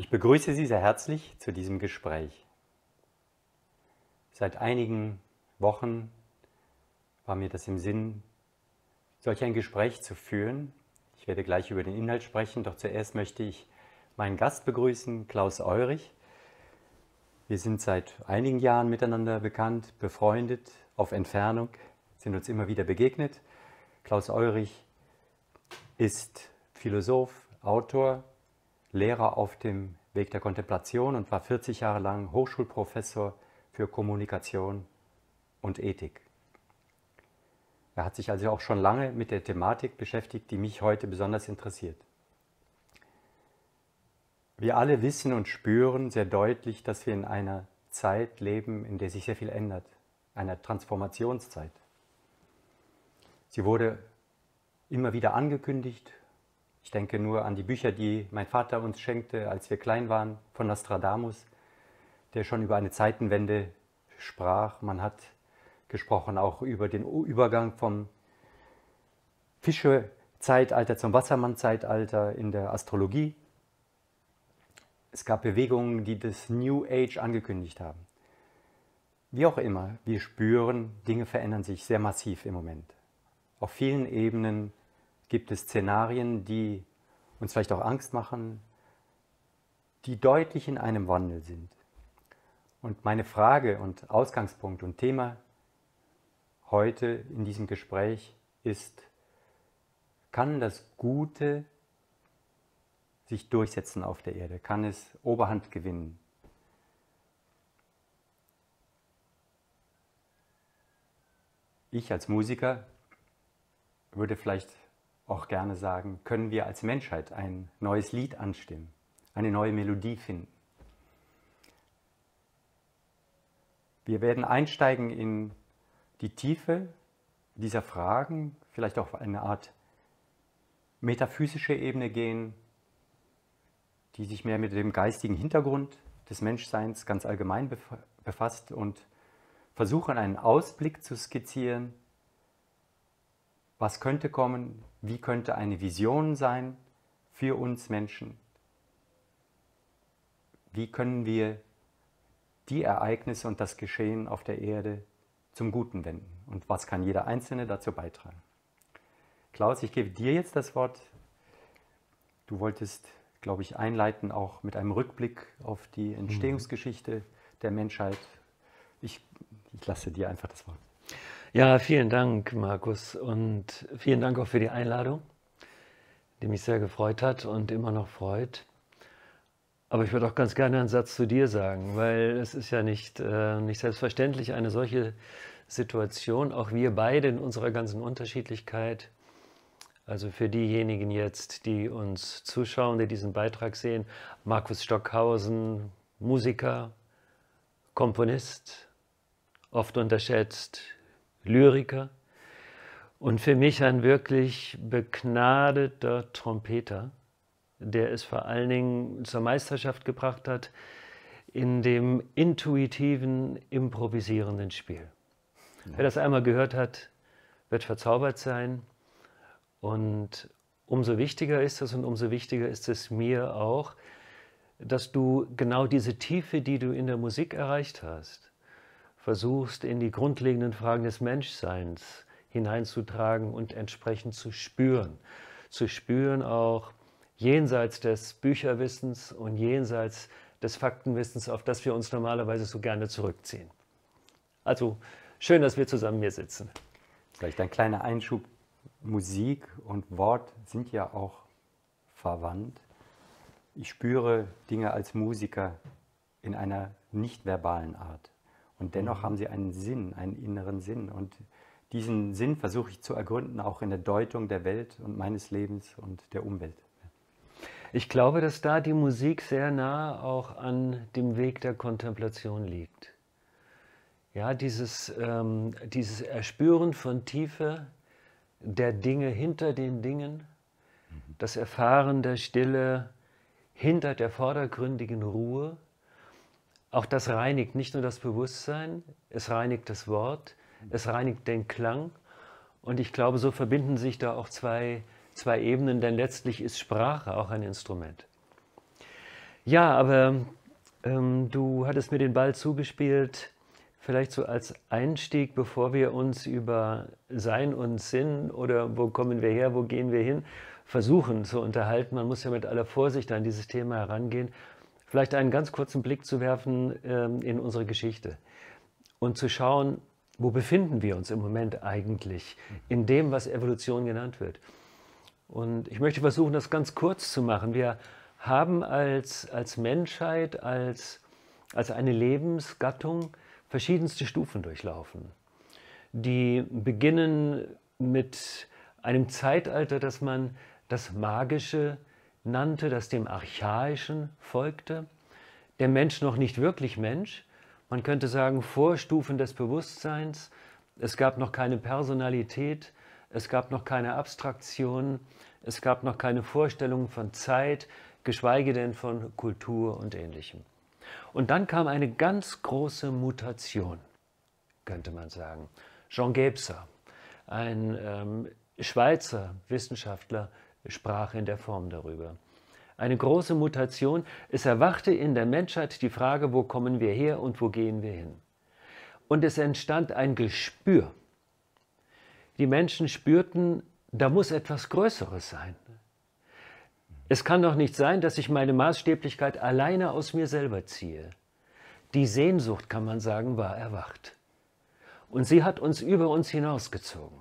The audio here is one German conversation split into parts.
Ich begrüße Sie sehr herzlich zu diesem Gespräch. Seit einigen Wochen war mir das im Sinn, solch ein Gespräch zu führen. Ich werde gleich über den Inhalt sprechen, doch zuerst möchte ich meinen Gast begrüßen, Klaus Eurich. Wir sind seit einigen Jahren miteinander bekannt, befreundet, auf Entfernung, sind uns immer wieder begegnet. Klaus Eurich ist Philosoph, Autor, Lehrer auf dem Weg der Kontemplation und war 40 Jahre lang Hochschulprofessor für Kommunikation und Ethik. Er hat sich also auch schon lange mit der Thematik beschäftigt, die mich heute besonders interessiert. Wir alle wissen und spüren sehr deutlich, dass wir in einer Zeit leben, in der sich sehr viel ändert, einer Transformationszeit. Sie wurde immer wieder angekündigt ich denke nur an die Bücher, die mein Vater uns schenkte, als wir klein waren, von Nostradamus, der schon über eine Zeitenwende sprach. Man hat gesprochen auch über den Übergang vom Fischezeitalter zum Wassermannzeitalter in der Astrologie. Es gab Bewegungen, die das New Age angekündigt haben. Wie auch immer, wir spüren, Dinge verändern sich sehr massiv im Moment. Auf vielen Ebenen gibt es Szenarien, die uns vielleicht auch Angst machen, die deutlich in einem Wandel sind. Und meine Frage und Ausgangspunkt und Thema heute in diesem Gespräch ist, kann das Gute sich durchsetzen auf der Erde? Kann es Oberhand gewinnen? Ich als Musiker würde vielleicht auch gerne sagen, können wir als Menschheit ein neues Lied anstimmen, eine neue Melodie finden. Wir werden einsteigen in die Tiefe dieser Fragen, vielleicht auch auf eine Art metaphysische Ebene gehen, die sich mehr mit dem geistigen Hintergrund des Menschseins ganz allgemein befasst und versuchen einen Ausblick zu skizzieren was könnte kommen, wie könnte eine Vision sein für uns Menschen, wie können wir die Ereignisse und das Geschehen auf der Erde zum Guten wenden und was kann jeder Einzelne dazu beitragen. Klaus, ich gebe dir jetzt das Wort. Du wolltest, glaube ich, einleiten auch mit einem Rückblick auf die mhm. Entstehungsgeschichte der Menschheit. Ich, ich lasse dir einfach das Wort. Ja, vielen Dank, Markus, und vielen Dank auch für die Einladung, die mich sehr gefreut hat und immer noch freut. Aber ich würde auch ganz gerne einen Satz zu dir sagen, weil es ist ja nicht, äh, nicht selbstverständlich, eine solche Situation, auch wir beide in unserer ganzen Unterschiedlichkeit. Also für diejenigen jetzt, die uns zuschauen, die diesen Beitrag sehen, Markus Stockhausen, Musiker, Komponist, oft unterschätzt, Lyriker und für mich ein wirklich begnadeter Trompeter, der es vor allen Dingen zur Meisterschaft gebracht hat in dem intuitiven, improvisierenden Spiel. Ja. Wer das einmal gehört hat, wird verzaubert sein und umso wichtiger ist es und umso wichtiger ist es mir auch, dass du genau diese Tiefe, die du in der Musik erreicht hast, versuchst, in die grundlegenden Fragen des Menschseins hineinzutragen und entsprechend zu spüren. Zu spüren auch jenseits des Bücherwissens und jenseits des Faktenwissens, auf das wir uns normalerweise so gerne zurückziehen. Also schön, dass wir zusammen hier sitzen. Vielleicht ein kleiner Einschub. Musik und Wort sind ja auch verwandt. Ich spüre Dinge als Musiker in einer nicht verbalen Art. Und dennoch mhm. haben sie einen Sinn, einen inneren Sinn. Und diesen Sinn versuche ich zu ergründen, auch in der Deutung der Welt und meines Lebens und der Umwelt. Ich glaube, dass da die Musik sehr nah auch an dem Weg der Kontemplation liegt. Ja, dieses, ähm, dieses Erspüren von Tiefe der Dinge hinter den Dingen, mhm. das Erfahren der Stille hinter der vordergründigen Ruhe, auch das reinigt nicht nur das Bewusstsein, es reinigt das Wort, es reinigt den Klang. Und ich glaube, so verbinden sich da auch zwei, zwei Ebenen, denn letztlich ist Sprache auch ein Instrument. Ja, aber ähm, du hattest mir den Ball zugespielt, vielleicht so als Einstieg, bevor wir uns über Sein und Sinn oder wo kommen wir her, wo gehen wir hin, versuchen zu unterhalten. Man muss ja mit aller Vorsicht an dieses Thema herangehen. Vielleicht einen ganz kurzen Blick zu werfen ähm, in unsere Geschichte und zu schauen, wo befinden wir uns im Moment eigentlich in dem, was Evolution genannt wird. Und ich möchte versuchen, das ganz kurz zu machen. Wir haben als, als Menschheit, als, als eine Lebensgattung verschiedenste Stufen durchlaufen. Die beginnen mit einem Zeitalter, das man das Magische nannte, das dem Archaischen folgte. Der Mensch noch nicht wirklich Mensch, man könnte sagen Vorstufen des Bewusstseins. Es gab noch keine Personalität, es gab noch keine Abstraktion, es gab noch keine Vorstellung von Zeit, geschweige denn von Kultur und ähnlichem. Und dann kam eine ganz große Mutation, könnte man sagen. Jean Gebser, ein ähm, Schweizer Wissenschaftler, sprach in der Form darüber. Eine große Mutation. Es erwachte in der Menschheit die Frage, wo kommen wir her und wo gehen wir hin. Und es entstand ein Gespür. Die Menschen spürten, da muss etwas Größeres sein. Es kann doch nicht sein, dass ich meine Maßstäblichkeit alleine aus mir selber ziehe. Die Sehnsucht, kann man sagen, war erwacht. Und sie hat uns über uns hinausgezogen.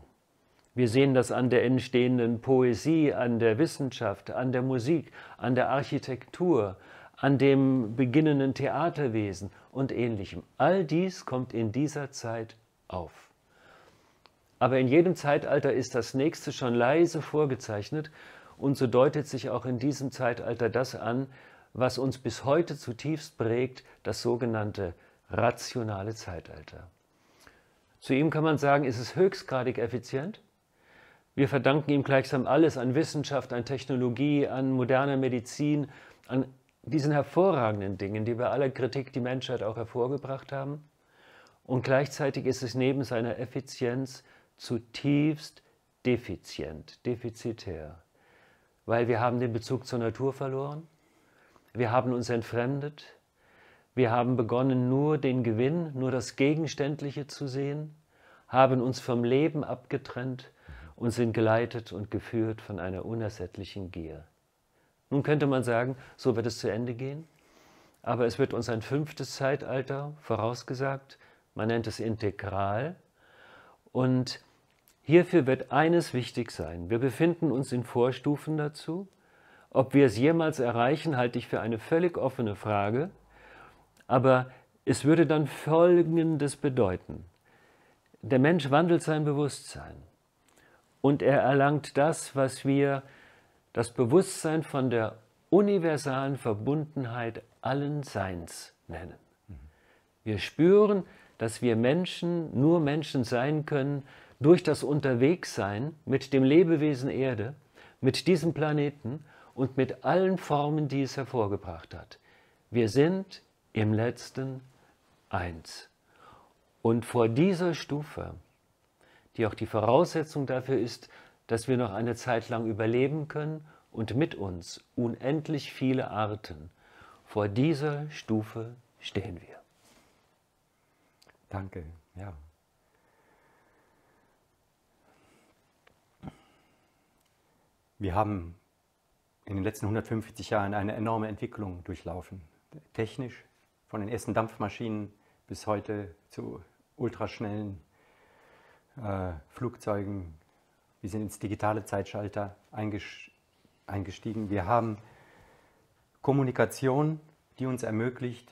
Wir sehen das an der entstehenden Poesie, an der Wissenschaft, an der Musik, an der Architektur, an dem beginnenden Theaterwesen und ähnlichem. All dies kommt in dieser Zeit auf. Aber in jedem Zeitalter ist das nächste schon leise vorgezeichnet und so deutet sich auch in diesem Zeitalter das an, was uns bis heute zutiefst prägt, das sogenannte rationale Zeitalter. Zu ihm kann man sagen, ist es höchstgradig effizient. Wir verdanken ihm gleichsam alles an Wissenschaft, an Technologie, an moderner Medizin, an diesen hervorragenden Dingen, die bei aller Kritik die Menschheit auch hervorgebracht haben. Und gleichzeitig ist es neben seiner Effizienz zutiefst defizient, defizitär. Weil wir haben den Bezug zur Natur verloren, wir haben uns entfremdet, wir haben begonnen nur den Gewinn, nur das Gegenständliche zu sehen, haben uns vom Leben abgetrennt und sind geleitet und geführt von einer unersättlichen Gier. Nun könnte man sagen, so wird es zu Ende gehen, aber es wird uns ein fünftes Zeitalter vorausgesagt, man nennt es Integral, und Hierfür wird eines wichtig sein. Wir befinden uns in Vorstufen dazu. Ob wir es jemals erreichen, halte ich für eine völlig offene Frage. Aber es würde dann Folgendes bedeuten. Der Mensch wandelt sein Bewusstsein und er erlangt das, was wir das Bewusstsein von der universalen Verbundenheit allen Seins nennen. Wir spüren, dass wir Menschen nur Menschen sein können, durch das Unterwegssein mit dem Lebewesen Erde, mit diesem Planeten und mit allen Formen, die es hervorgebracht hat. Wir sind im letzten eins. Und vor dieser Stufe, die auch die Voraussetzung dafür ist, dass wir noch eine Zeit lang überleben können und mit uns unendlich viele Arten, vor dieser Stufe stehen wir. Danke, ja. Wir haben in den letzten 150 Jahren eine enorme Entwicklung durchlaufen. Technisch, von den ersten Dampfmaschinen bis heute zu ultraschnellen äh, Flugzeugen. Wir sind ins digitale Zeitschalter eingestiegen. Wir haben Kommunikation, die uns ermöglicht,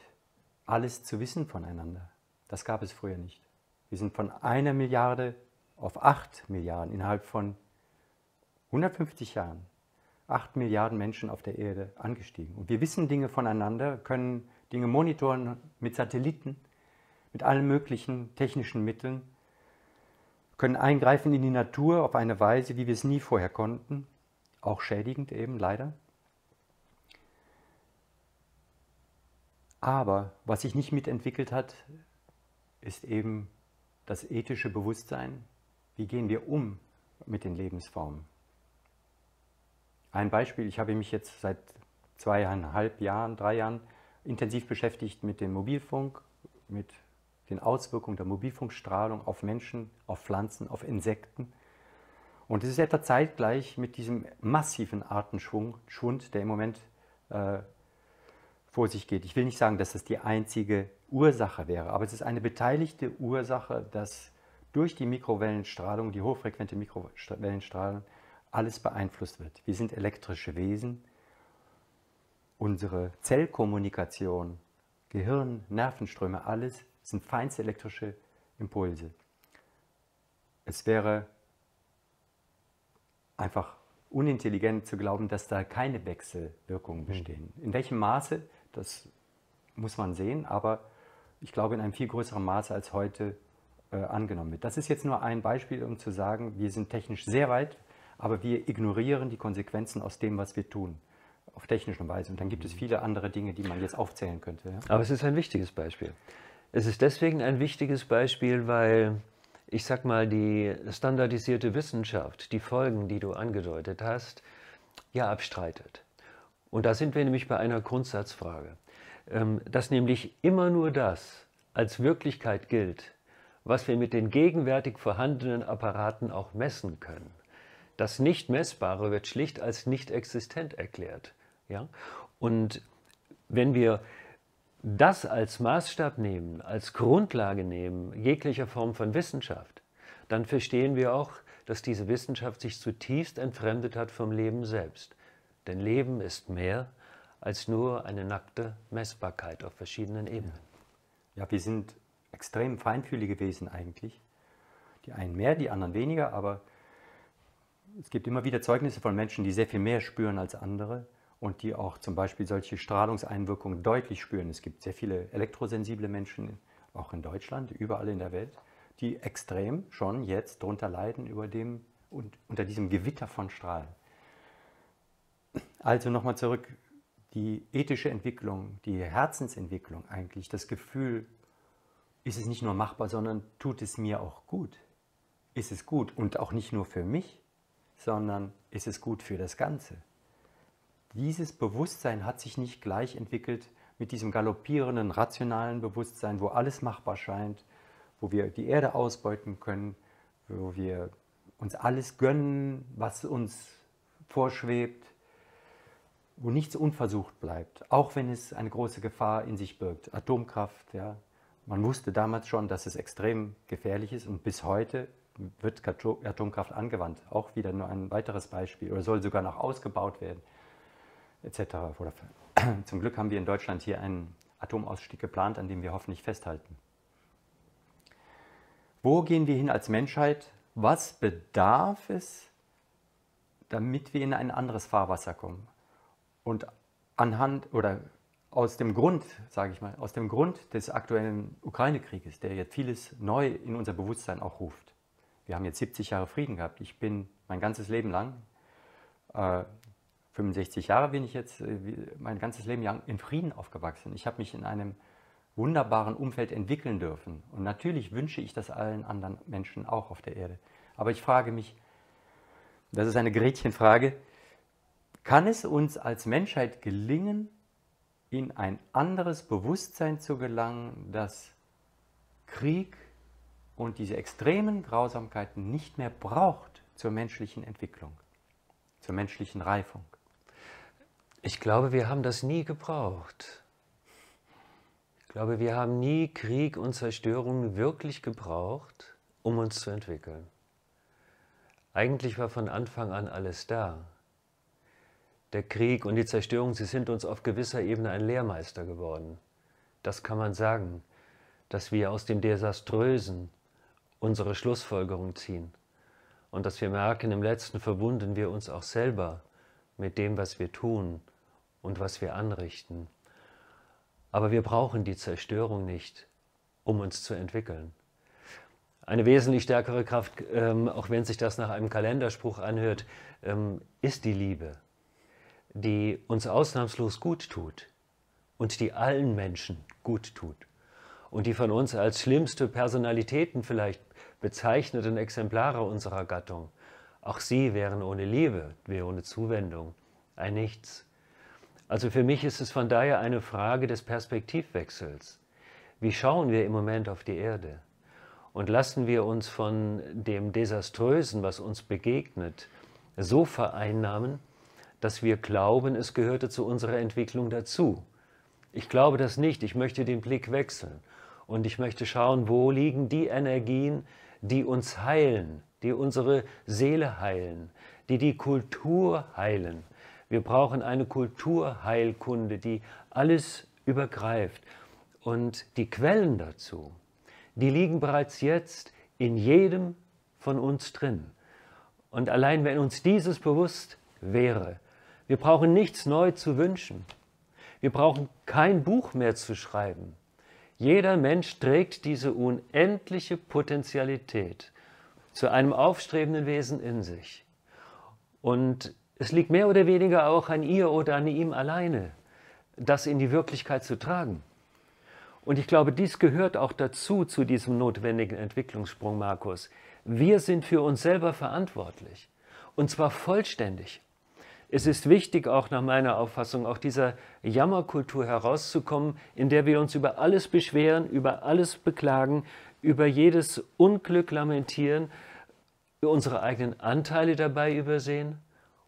alles zu wissen voneinander. Das gab es früher nicht. Wir sind von einer Milliarde auf acht Milliarden innerhalb von 150 Jahren 8 Milliarden Menschen auf der Erde angestiegen. Und wir wissen Dinge voneinander, können Dinge monitoren mit Satelliten, mit allen möglichen technischen Mitteln, können eingreifen in die Natur auf eine Weise, wie wir es nie vorher konnten, auch schädigend eben leider. Aber was sich nicht mitentwickelt hat, ist eben das ethische Bewusstsein. Wie gehen wir um mit den Lebensformen? Ein Beispiel, ich habe mich jetzt seit zweieinhalb Jahren, drei Jahren intensiv beschäftigt mit dem Mobilfunk, mit den Auswirkungen der Mobilfunkstrahlung auf Menschen, auf Pflanzen, auf Insekten. Und es ist etwa zeitgleich mit diesem massiven Artenschwund, der im Moment äh, vor sich geht. Ich will nicht sagen, dass das die einzige Ursache wäre, aber es ist eine beteiligte Ursache, dass durch die Mikrowellenstrahlung, die hochfrequente Mikrowellenstrahlung, alles beeinflusst wird. Wir sind elektrische Wesen. Unsere Zellkommunikation, Gehirn, Nervenströme, alles sind feinste elektrische Impulse. Es wäre einfach unintelligent zu glauben, dass da keine Wechselwirkungen hm. bestehen. In welchem Maße, das muss man sehen, aber ich glaube in einem viel größeren Maße als heute äh, angenommen wird. Das ist jetzt nur ein Beispiel, um zu sagen, wir sind technisch sehr weit, aber wir ignorieren die Konsequenzen aus dem, was wir tun, auf technische Weise. Und dann gibt es hm. viele andere Dinge, die man jetzt aufzählen könnte. Ja? Aber es ist ein wichtiges Beispiel. Es ist deswegen ein wichtiges Beispiel, weil ich sag mal, die standardisierte Wissenschaft, die Folgen, die du angedeutet hast, ja abstreitet. Und da sind wir nämlich bei einer Grundsatzfrage, ähm, dass nämlich immer nur das als Wirklichkeit gilt, was wir mit den gegenwärtig vorhandenen Apparaten auch messen können. Das Nicht-Messbare wird schlicht als nicht existent erklärt. Ja? Und wenn wir das als Maßstab nehmen, als Grundlage nehmen, jeglicher Form von Wissenschaft, dann verstehen wir auch, dass diese Wissenschaft sich zutiefst entfremdet hat vom Leben selbst. Denn Leben ist mehr als nur eine nackte Messbarkeit auf verschiedenen Ebenen. Ja, wir sind extrem feinfühlige Wesen eigentlich. Die einen mehr, die anderen weniger, aber es gibt immer wieder Zeugnisse von Menschen, die sehr viel mehr spüren als andere und die auch zum Beispiel solche Strahlungseinwirkungen deutlich spüren. Es gibt sehr viele elektrosensible Menschen, auch in Deutschland, überall in der Welt, die extrem schon jetzt darunter leiden über dem, und unter diesem Gewitter von Strahlen. Also nochmal zurück, die ethische Entwicklung, die Herzensentwicklung eigentlich, das Gefühl, ist es nicht nur machbar, sondern tut es mir auch gut? Ist es gut und auch nicht nur für mich, sondern ist es gut für das Ganze? Dieses Bewusstsein hat sich nicht gleich entwickelt mit diesem galoppierenden, rationalen Bewusstsein, wo alles machbar scheint, wo wir die Erde ausbeuten können, wo wir uns alles gönnen, was uns vorschwebt, wo nichts unversucht bleibt, auch wenn es eine große Gefahr in sich birgt. Atomkraft, ja. Man wusste damals schon, dass es extrem gefährlich ist und bis heute wird Atomkraft angewandt. Auch wieder nur ein weiteres Beispiel oder soll sogar noch ausgebaut werden etc. Zum Glück haben wir in Deutschland hier einen Atomausstieg geplant, an dem wir hoffentlich festhalten. Wo gehen wir hin als Menschheit? Was bedarf es, damit wir in ein anderes Fahrwasser kommen? Und anhand oder aus dem Grund, sage ich mal, aus dem Grund des aktuellen Ukraine-Krieges, der jetzt vieles neu in unser Bewusstsein auch ruft. Wir haben jetzt 70 Jahre Frieden gehabt. Ich bin mein ganzes Leben lang äh, 65 Jahre bin ich jetzt äh, mein ganzes Leben lang in Frieden aufgewachsen. Ich habe mich in einem wunderbaren Umfeld entwickeln dürfen. Und natürlich wünsche ich das allen anderen Menschen auch auf der Erde. Aber ich frage mich, das ist eine Gretchenfrage, kann es uns als Menschheit gelingen, in ein anderes Bewusstsein zu gelangen, das Krieg und diese extremen Grausamkeiten nicht mehr braucht zur menschlichen Entwicklung, zur menschlichen Reifung? Ich glaube, wir haben das nie gebraucht. Ich glaube, wir haben nie Krieg und Zerstörung wirklich gebraucht, um uns zu entwickeln. Eigentlich war von Anfang an alles da. Der Krieg und die Zerstörung, sie sind uns auf gewisser Ebene ein Lehrmeister geworden. Das kann man sagen, dass wir aus dem Desaströsen unsere Schlussfolgerung ziehen und dass wir merken, im letzten verwunden wir uns auch selber mit dem, was wir tun und was wir anrichten. Aber wir brauchen die Zerstörung nicht, um uns zu entwickeln. Eine wesentlich stärkere Kraft, ähm, auch wenn sich das nach einem Kalenderspruch anhört, ähm, ist die Liebe, die uns ausnahmslos gut tut und die allen Menschen gut tut und die von uns als schlimmste Personalitäten vielleicht bezeichneten Exemplare unserer Gattung. Auch sie wären ohne Liebe, wäre ohne Zuwendung ein Nichts. Also für mich ist es von daher eine Frage des Perspektivwechsels. Wie schauen wir im Moment auf die Erde? Und lassen wir uns von dem Desaströsen, was uns begegnet, so vereinnahmen, dass wir glauben, es gehörte zu unserer Entwicklung dazu. Ich glaube das nicht. Ich möchte den Blick wechseln. Und ich möchte schauen, wo liegen die Energien, die uns heilen, die unsere Seele heilen, die die Kultur heilen. Wir brauchen eine Kulturheilkunde, die alles übergreift. Und die Quellen dazu, die liegen bereits jetzt in jedem von uns drin. Und allein wenn uns dieses bewusst wäre, wir brauchen nichts neu zu wünschen. Wir brauchen kein Buch mehr zu schreiben. Jeder Mensch trägt diese unendliche Potentialität zu einem aufstrebenden Wesen in sich. Und es liegt mehr oder weniger auch an ihr oder an ihm alleine, das in die Wirklichkeit zu tragen. Und ich glaube, dies gehört auch dazu, zu diesem notwendigen Entwicklungssprung, Markus. Wir sind für uns selber verantwortlich. Und zwar vollständig. Es ist wichtig, auch nach meiner Auffassung, auch dieser Jammerkultur herauszukommen, in der wir uns über alles beschweren, über alles beklagen, über jedes Unglück lamentieren, unsere eigenen Anteile dabei übersehen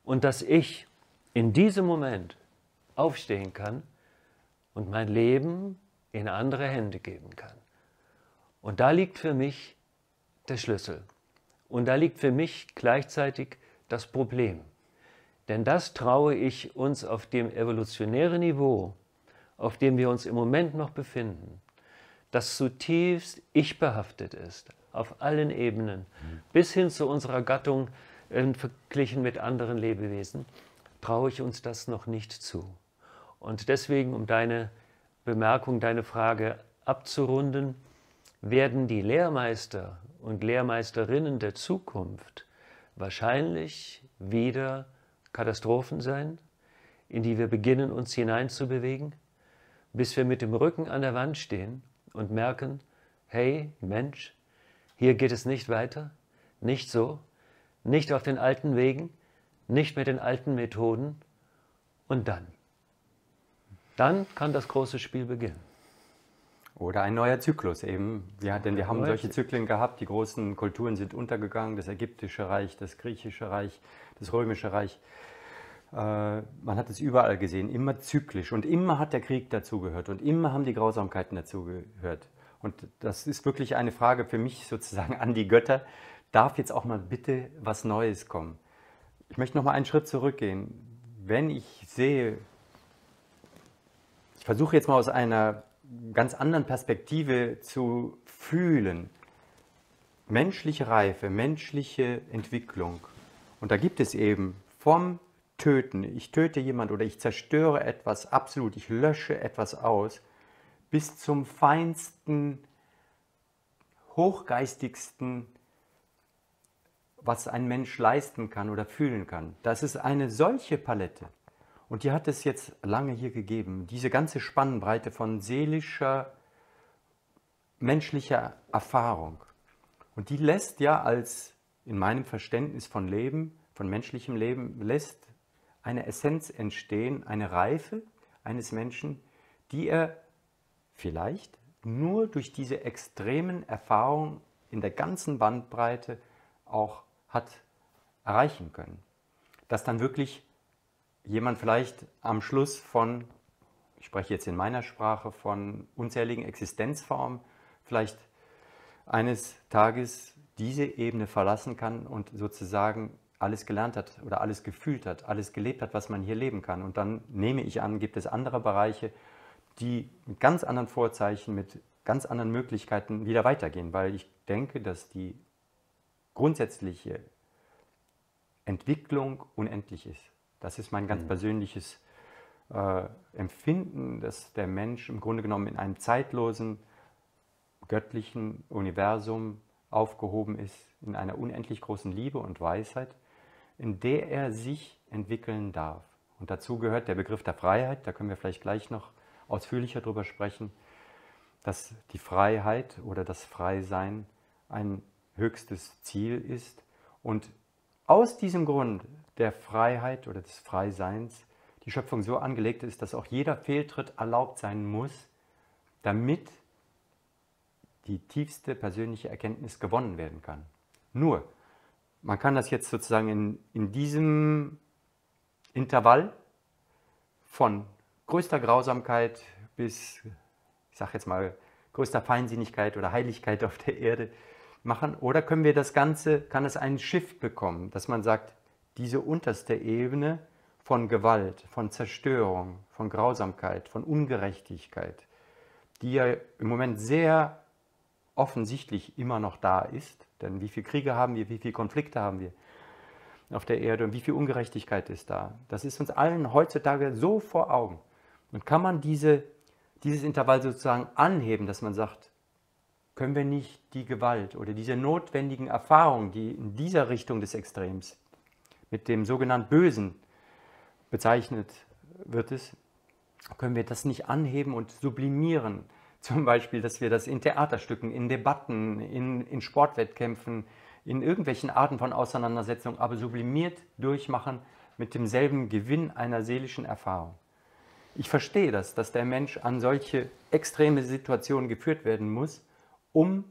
und dass ich in diesem Moment aufstehen kann und mein Leben in andere Hände geben kann. Und da liegt für mich der Schlüssel. Und da liegt für mich gleichzeitig das Problem. Denn das traue ich uns auf dem evolutionären Niveau, auf dem wir uns im Moment noch befinden, das zutiefst ich-behaftet ist, auf allen Ebenen, bis hin zu unserer Gattung verglichen mit anderen Lebewesen, traue ich uns das noch nicht zu. Und deswegen, um deine Bemerkung, deine Frage abzurunden, werden die Lehrmeister und Lehrmeisterinnen der Zukunft wahrscheinlich wieder Katastrophen sein, in die wir beginnen, uns hineinzubewegen, bis wir mit dem Rücken an der Wand stehen und merken, hey Mensch, hier geht es nicht weiter, nicht so, nicht auf den alten Wegen, nicht mit den alten Methoden und dann dann kann das große Spiel beginnen. Oder ein neuer Zyklus eben. Ja, denn wir haben solche Zyklen gehabt. Die großen Kulturen sind untergegangen. Das ägyptische Reich, das griechische Reich, das römische Reich. Äh, man hat es überall gesehen, immer zyklisch. Und immer hat der Krieg dazugehört. Und immer haben die Grausamkeiten dazugehört. Und das ist wirklich eine Frage für mich sozusagen an die Götter. Darf jetzt auch mal bitte was Neues kommen? Ich möchte noch mal einen Schritt zurückgehen. Wenn ich sehe, versuche jetzt mal aus einer ganz anderen Perspektive zu fühlen. Menschliche Reife, menschliche Entwicklung. Und da gibt es eben vom Töten, ich töte jemand oder ich zerstöre etwas absolut, ich lösche etwas aus, bis zum feinsten, hochgeistigsten, was ein Mensch leisten kann oder fühlen kann. Das ist eine solche Palette. Und die hat es jetzt lange hier gegeben. Diese ganze Spannbreite von seelischer, menschlicher Erfahrung. Und die lässt ja als, in meinem Verständnis von Leben, von menschlichem Leben, lässt eine Essenz entstehen, eine Reife eines Menschen, die er vielleicht nur durch diese extremen Erfahrungen in der ganzen Bandbreite auch hat erreichen können. Dass dann wirklich jemand vielleicht am Schluss von, ich spreche jetzt in meiner Sprache, von unzähligen Existenzformen, vielleicht eines Tages diese Ebene verlassen kann und sozusagen alles gelernt hat oder alles gefühlt hat, alles gelebt hat, was man hier leben kann. Und dann nehme ich an, gibt es andere Bereiche, die mit ganz anderen Vorzeichen, mit ganz anderen Möglichkeiten wieder weitergehen, weil ich denke, dass die grundsätzliche Entwicklung unendlich ist. Das ist mein ganz mhm. persönliches äh, Empfinden, dass der Mensch im Grunde genommen in einem zeitlosen, göttlichen Universum aufgehoben ist, in einer unendlich großen Liebe und Weisheit, in der er sich entwickeln darf. Und dazu gehört der Begriff der Freiheit, da können wir vielleicht gleich noch ausführlicher drüber sprechen, dass die Freiheit oder das Freisein ein höchstes Ziel ist und aus diesem Grund der Freiheit oder des Freiseins die Schöpfung so angelegt ist, dass auch jeder Fehltritt erlaubt sein muss, damit die tiefste persönliche Erkenntnis gewonnen werden kann. Nur, man kann das jetzt sozusagen in, in diesem Intervall von größter Grausamkeit bis, ich sage jetzt mal, größter Feinsinnigkeit oder Heiligkeit auf der Erde machen? Oder können wir das Ganze, kann es einen Shift bekommen, dass man sagt, diese unterste Ebene von Gewalt, von Zerstörung, von Grausamkeit, von Ungerechtigkeit, die ja im Moment sehr offensichtlich immer noch da ist, denn wie viele Kriege haben wir, wie viele Konflikte haben wir auf der Erde und wie viel Ungerechtigkeit ist da. Das ist uns allen heutzutage so vor Augen. Und kann man diese, dieses Intervall sozusagen anheben, dass man sagt, können wir nicht die Gewalt oder diese notwendigen Erfahrungen, die in dieser Richtung des Extrems mit dem sogenannten Bösen bezeichnet wird es, können wir das nicht anheben und sublimieren. Zum Beispiel, dass wir das in Theaterstücken, in Debatten, in, in Sportwettkämpfen, in irgendwelchen Arten von Auseinandersetzungen, aber sublimiert durchmachen mit demselben Gewinn einer seelischen Erfahrung. Ich verstehe das, dass der Mensch an solche extreme Situationen geführt werden muss, um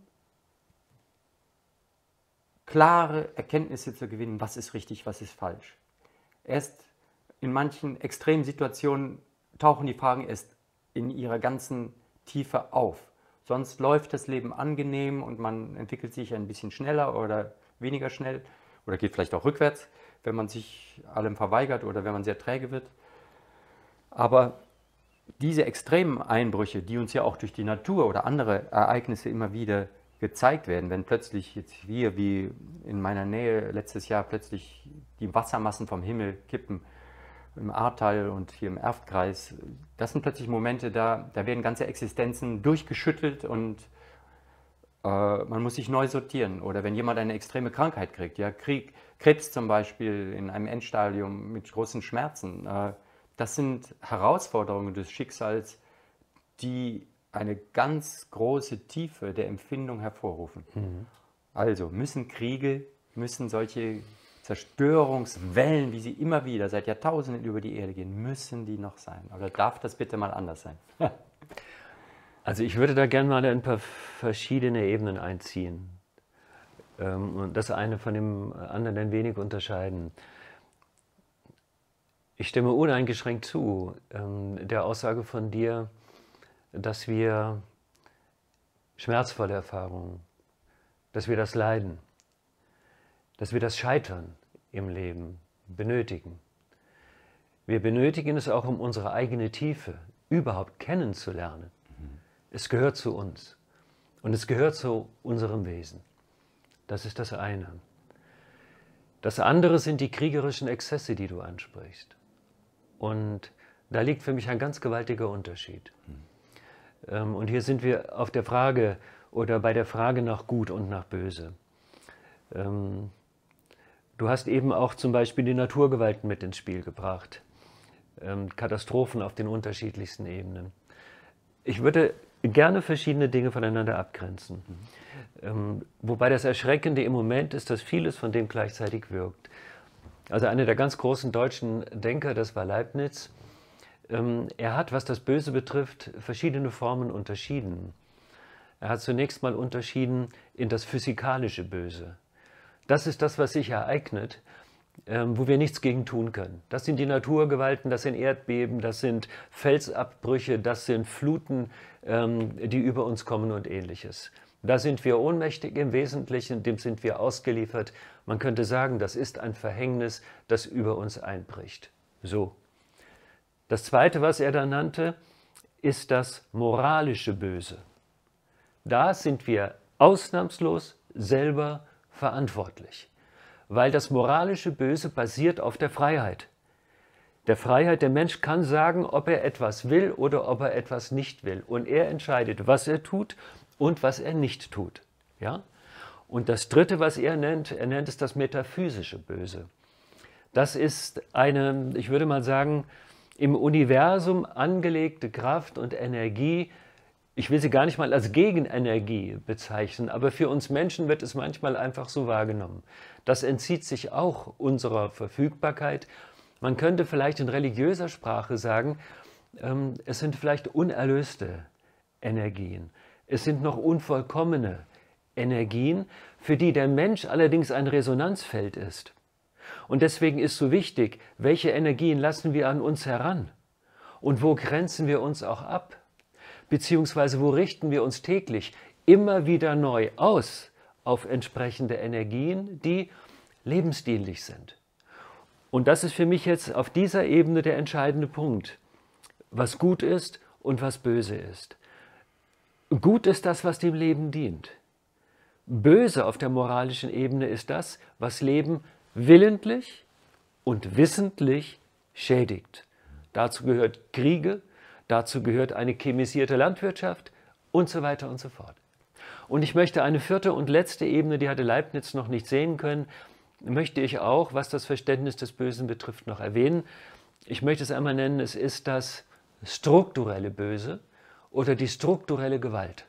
klare Erkenntnisse zu gewinnen, was ist richtig, was ist falsch. Erst in manchen extremen Situationen tauchen die Fragen erst in ihrer ganzen Tiefe auf. Sonst läuft das Leben angenehm und man entwickelt sich ein bisschen schneller oder weniger schnell oder geht vielleicht auch rückwärts, wenn man sich allem verweigert oder wenn man sehr träge wird. Aber diese extremen Einbrüche, die uns ja auch durch die Natur oder andere Ereignisse immer wieder gezeigt werden, wenn plötzlich jetzt hier wie in meiner Nähe letztes Jahr plötzlich die Wassermassen vom Himmel kippen, im Ahrtal und hier im Erftkreis, das sind plötzlich Momente, da, da werden ganze Existenzen durchgeschüttelt und äh, man muss sich neu sortieren. Oder wenn jemand eine extreme Krankheit kriegt, ja, Krieg, Krebs zum Beispiel in einem Endstadium mit großen Schmerzen, äh, das sind Herausforderungen des Schicksals, die eine ganz große Tiefe der Empfindung hervorrufen. Mhm. Also müssen Kriege, müssen solche Zerstörungswellen, wie sie immer wieder seit Jahrtausenden über die Erde gehen, müssen die noch sein? Oder darf das bitte mal anders sein? also ich würde da gerne mal ein paar verschiedene Ebenen einziehen ähm, und das eine von dem anderen ein wenig unterscheiden. Ich stimme uneingeschränkt zu ähm, der Aussage von dir, dass wir schmerzvolle Erfahrungen, dass wir das Leiden, dass wir das Scheitern im Leben benötigen. Wir benötigen es auch, um unsere eigene Tiefe überhaupt kennenzulernen. Es gehört zu uns und es gehört zu unserem Wesen. Das ist das eine. Das andere sind die kriegerischen Exzesse, die du ansprichst. Und da liegt für mich ein ganz gewaltiger Unterschied. Mhm. Und hier sind wir auf der Frage oder bei der Frage nach Gut und nach Böse. Ähm, du hast eben auch zum Beispiel die Naturgewalten mit ins Spiel gebracht. Ähm, Katastrophen auf den unterschiedlichsten Ebenen. Ich würde gerne verschiedene Dinge voneinander abgrenzen. Mhm. wobei das Erschreckende im Moment ist, dass vieles von dem gleichzeitig wirkt. Also einer der ganz großen deutschen Denker, das war Leibniz, ähm, er hat, was das Böse betrifft, verschiedene Formen unterschieden. Er hat zunächst mal unterschieden in das physikalische Böse. Das ist das, was sich ereignet, ähm, wo wir nichts gegen tun können. Das sind die Naturgewalten, das sind Erdbeben, das sind Felsabbrüche, das sind Fluten, ähm, die über uns kommen und ähnliches. Da sind wir ohnmächtig im Wesentlichen, dem sind wir ausgeliefert. Man könnte sagen, das ist ein Verhängnis, das über uns einbricht. So. Das Zweite, was er da nannte, ist das moralische Böse. Da sind wir ausnahmslos selber verantwortlich, weil das moralische Böse basiert auf der Freiheit. Der Freiheit, der Mensch kann sagen, ob er etwas will oder ob er etwas nicht will. Und er entscheidet, was er tut und was er nicht tut. Ja? Und das Dritte, was er nennt, er nennt es das metaphysische Böse. Das ist eine, ich würde mal sagen, im Universum angelegte Kraft und Energie. Ich will sie gar nicht mal als Gegenenergie bezeichnen, aber für uns Menschen wird es manchmal einfach so wahrgenommen. Das entzieht sich auch unserer Verfügbarkeit Man könnte vielleicht in religiöser Sprache sagen, ähm, es sind vielleicht unerlöste Energien. Es sind noch unvollkommene Energien, für die der Mensch allerdings ein Resonanzfeld ist. Und deswegen ist so wichtig, welche Energien lassen wir an uns heran und wo grenzen wir uns auch ab, beziehungsweise wo richten wir uns täglich immer wieder neu aus auf entsprechende Energien, die lebensdienlich sind. Und das ist für mich jetzt auf dieser Ebene der entscheidende Punkt, was gut ist und was böse ist. Gut ist das, was dem Leben dient. Böse auf der moralischen Ebene ist das, was Leben willentlich und wissentlich schädigt. Dazu gehört Kriege, dazu gehört eine chemisierte Landwirtschaft und so weiter und so fort. Und ich möchte eine vierte und letzte Ebene, die hatte Leibniz noch nicht sehen können, möchte ich auch, was das Verständnis des Bösen betrifft, noch erwähnen. Ich möchte es einmal nennen, es ist das strukturelle Böse oder die strukturelle Gewalt.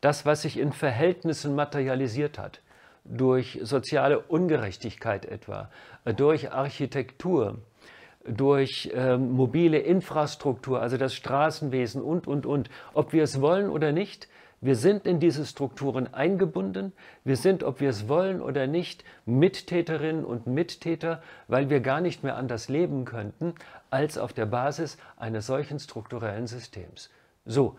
Das, was sich in Verhältnissen materialisiert hat, durch soziale Ungerechtigkeit etwa, durch Architektur, durch äh, mobile Infrastruktur, also das Straßenwesen und, und, und. Ob wir es wollen oder nicht, wir sind in diese Strukturen eingebunden. Wir sind, ob wir es wollen oder nicht, Mittäterinnen und Mittäter, weil wir gar nicht mehr anders leben könnten, als auf der Basis eines solchen strukturellen Systems. So,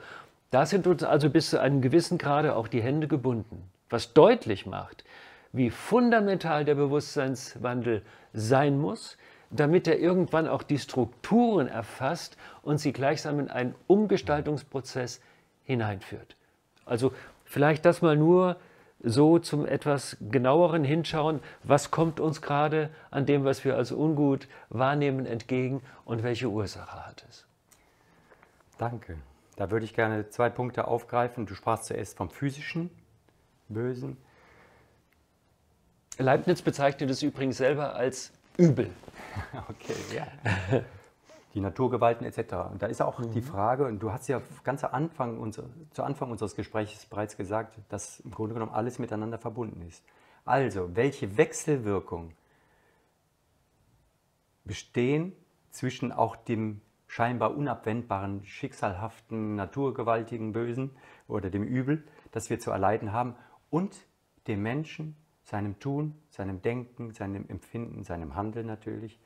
da sind uns also bis zu einem gewissen Grade auch die Hände gebunden, was deutlich macht, wie fundamental der Bewusstseinswandel sein muss, damit er irgendwann auch die Strukturen erfasst und sie gleichsam in einen Umgestaltungsprozess hineinführt. Also vielleicht das mal nur so zum etwas genaueren Hinschauen, was kommt uns gerade an dem, was wir als ungut wahrnehmen, entgegen und welche Ursache hat es. Danke. Da würde ich gerne zwei Punkte aufgreifen. Du sprachst zuerst vom physischen Bösen. Leibniz bezeichnet es übrigens selber als übel. Okay, ja. Die Naturgewalten etc. Und da ist auch mhm. die Frage, und du hast ja ganz Anfang unser, zu Anfang unseres Gesprächs bereits gesagt, dass im Grunde genommen alles miteinander verbunden ist. Also, welche Wechselwirkung bestehen zwischen auch dem scheinbar unabwendbaren, schicksalhaften, naturgewaltigen Bösen oder dem Übel, das wir zu erleiden haben, und dem Menschen, seinem Tun, seinem Denken, seinem Empfinden, seinem Handeln natürlich.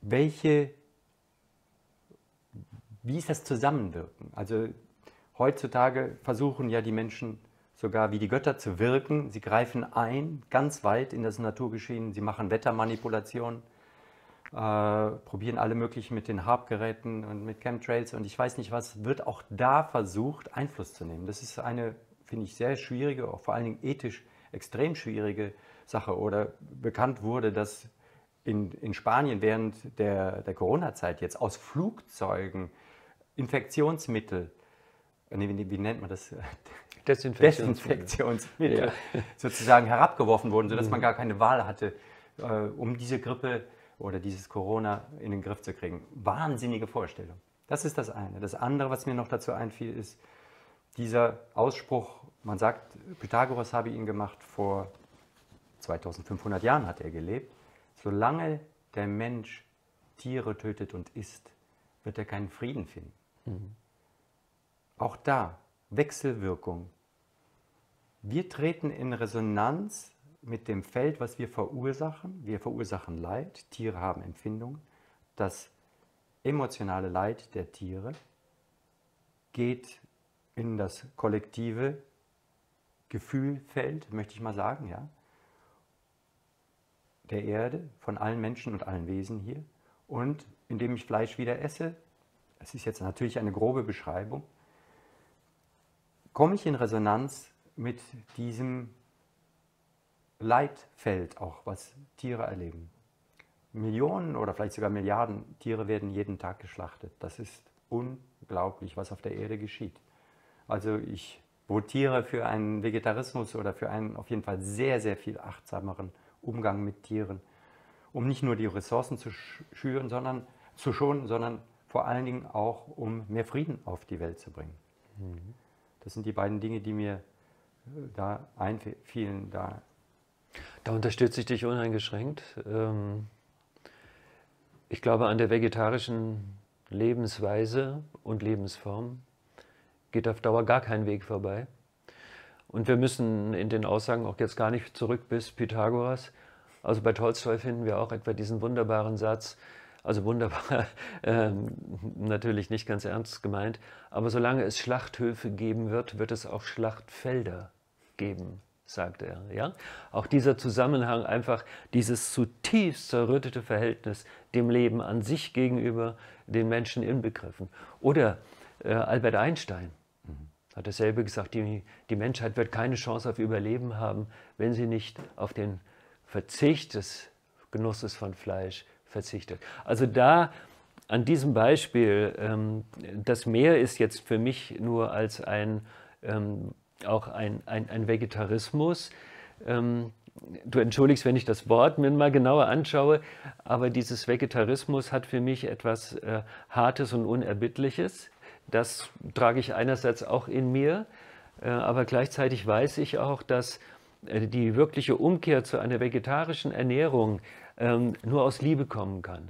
Welche, wie ist das Zusammenwirken? Also heutzutage versuchen ja die Menschen sogar wie die Götter zu wirken. Sie greifen ein, ganz weit in das Naturgeschehen. Sie machen Wettermanipulationen, äh, probieren alle möglichen mit den Harp-Geräten und mit Chemtrails und ich weiß nicht was, wird auch da versucht, Einfluss zu nehmen. Das ist eine finde ich, sehr schwierige, auch vor allen Dingen ethisch extrem schwierige Sache. Oder bekannt wurde, dass in, in Spanien während der, der Corona-Zeit jetzt aus Flugzeugen Infektionsmittel, äh, nee, wie, wie nennt man das? Desinfektionsmittel, Desinfektionsmittel ja. sozusagen herabgeworfen wurden, sodass mhm. man gar keine Wahl hatte, äh, um diese Grippe oder dieses Corona in den Griff zu kriegen. Wahnsinnige Vorstellung. Das ist das eine. Das andere, was mir noch dazu einfiel, ist, dieser Ausspruch, man sagt, Pythagoras habe ihn gemacht vor 2500 Jahren hat er gelebt. Solange der Mensch Tiere tötet und isst, wird er keinen Frieden finden. Mhm. Auch da Wechselwirkung. Wir treten in Resonanz mit dem Feld, was wir verursachen. Wir verursachen Leid, Tiere haben Empfindungen. Das emotionale Leid der Tiere geht in das kollektive Gefühlfeld, möchte ich mal sagen, ja, der Erde, von allen Menschen und allen Wesen hier. Und indem ich Fleisch wieder esse, das ist jetzt natürlich eine grobe Beschreibung, komme ich in Resonanz mit diesem Leitfeld auch, was Tiere erleben. Millionen oder vielleicht sogar Milliarden Tiere werden jeden Tag geschlachtet. Das ist unglaublich, was auf der Erde geschieht. Also ich votiere für einen Vegetarismus oder für einen auf jeden Fall sehr, sehr viel achtsameren Umgang mit Tieren, um nicht nur die Ressourcen zu schüren, sondern zu schonen, sondern vor allen Dingen auch, um mehr Frieden auf die Welt zu bringen. Mhm. Das sind die beiden Dinge, die mir äh, da einfielen. Da, da unterstütze ich dich uneingeschränkt. Ähm, Ich glaube, an der vegetarischen Lebensweise und Lebensform geht auf Dauer gar kein Weg vorbei. Und wir müssen in den Aussagen auch jetzt gar nicht zurück bis Pythagoras. Also bei Tolstoi finden wir auch etwa diesen wunderbaren Satz, also wunderbar, ähm, natürlich nicht ganz ernst gemeint, aber solange es Schlachthöfe geben wird, wird es auch Schlachtfelder geben sagt er. Ja? Auch dieser Zusammenhang, einfach dieses zutiefst zerrüttete Verhältnis dem Leben an sich gegenüber den Menschen inbegriffen. Oder äh, Albert Einstein mhm. hat dasselbe gesagt, die, die Menschheit wird keine Chance auf Überleben haben, wenn sie nicht auf den Verzicht des Genusses von Fleisch verzichtet. Also da an diesem Beispiel, ähm, das Meer ist jetzt für mich nur als ein ähm, auch ein, ein, ein Vegetarismus. Ähm, du entschuldigst, wenn ich das Wort mir mal genauer anschaue, aber dieses Vegetarismus hat für mich etwas äh, Hartes und Unerbittliches. Das trage ich einerseits auch in mir, äh, aber gleichzeitig weiß ich auch, dass äh, die wirkliche Umkehr zu einer vegetarischen Ernährung ähm, nur aus Liebe kommen kann.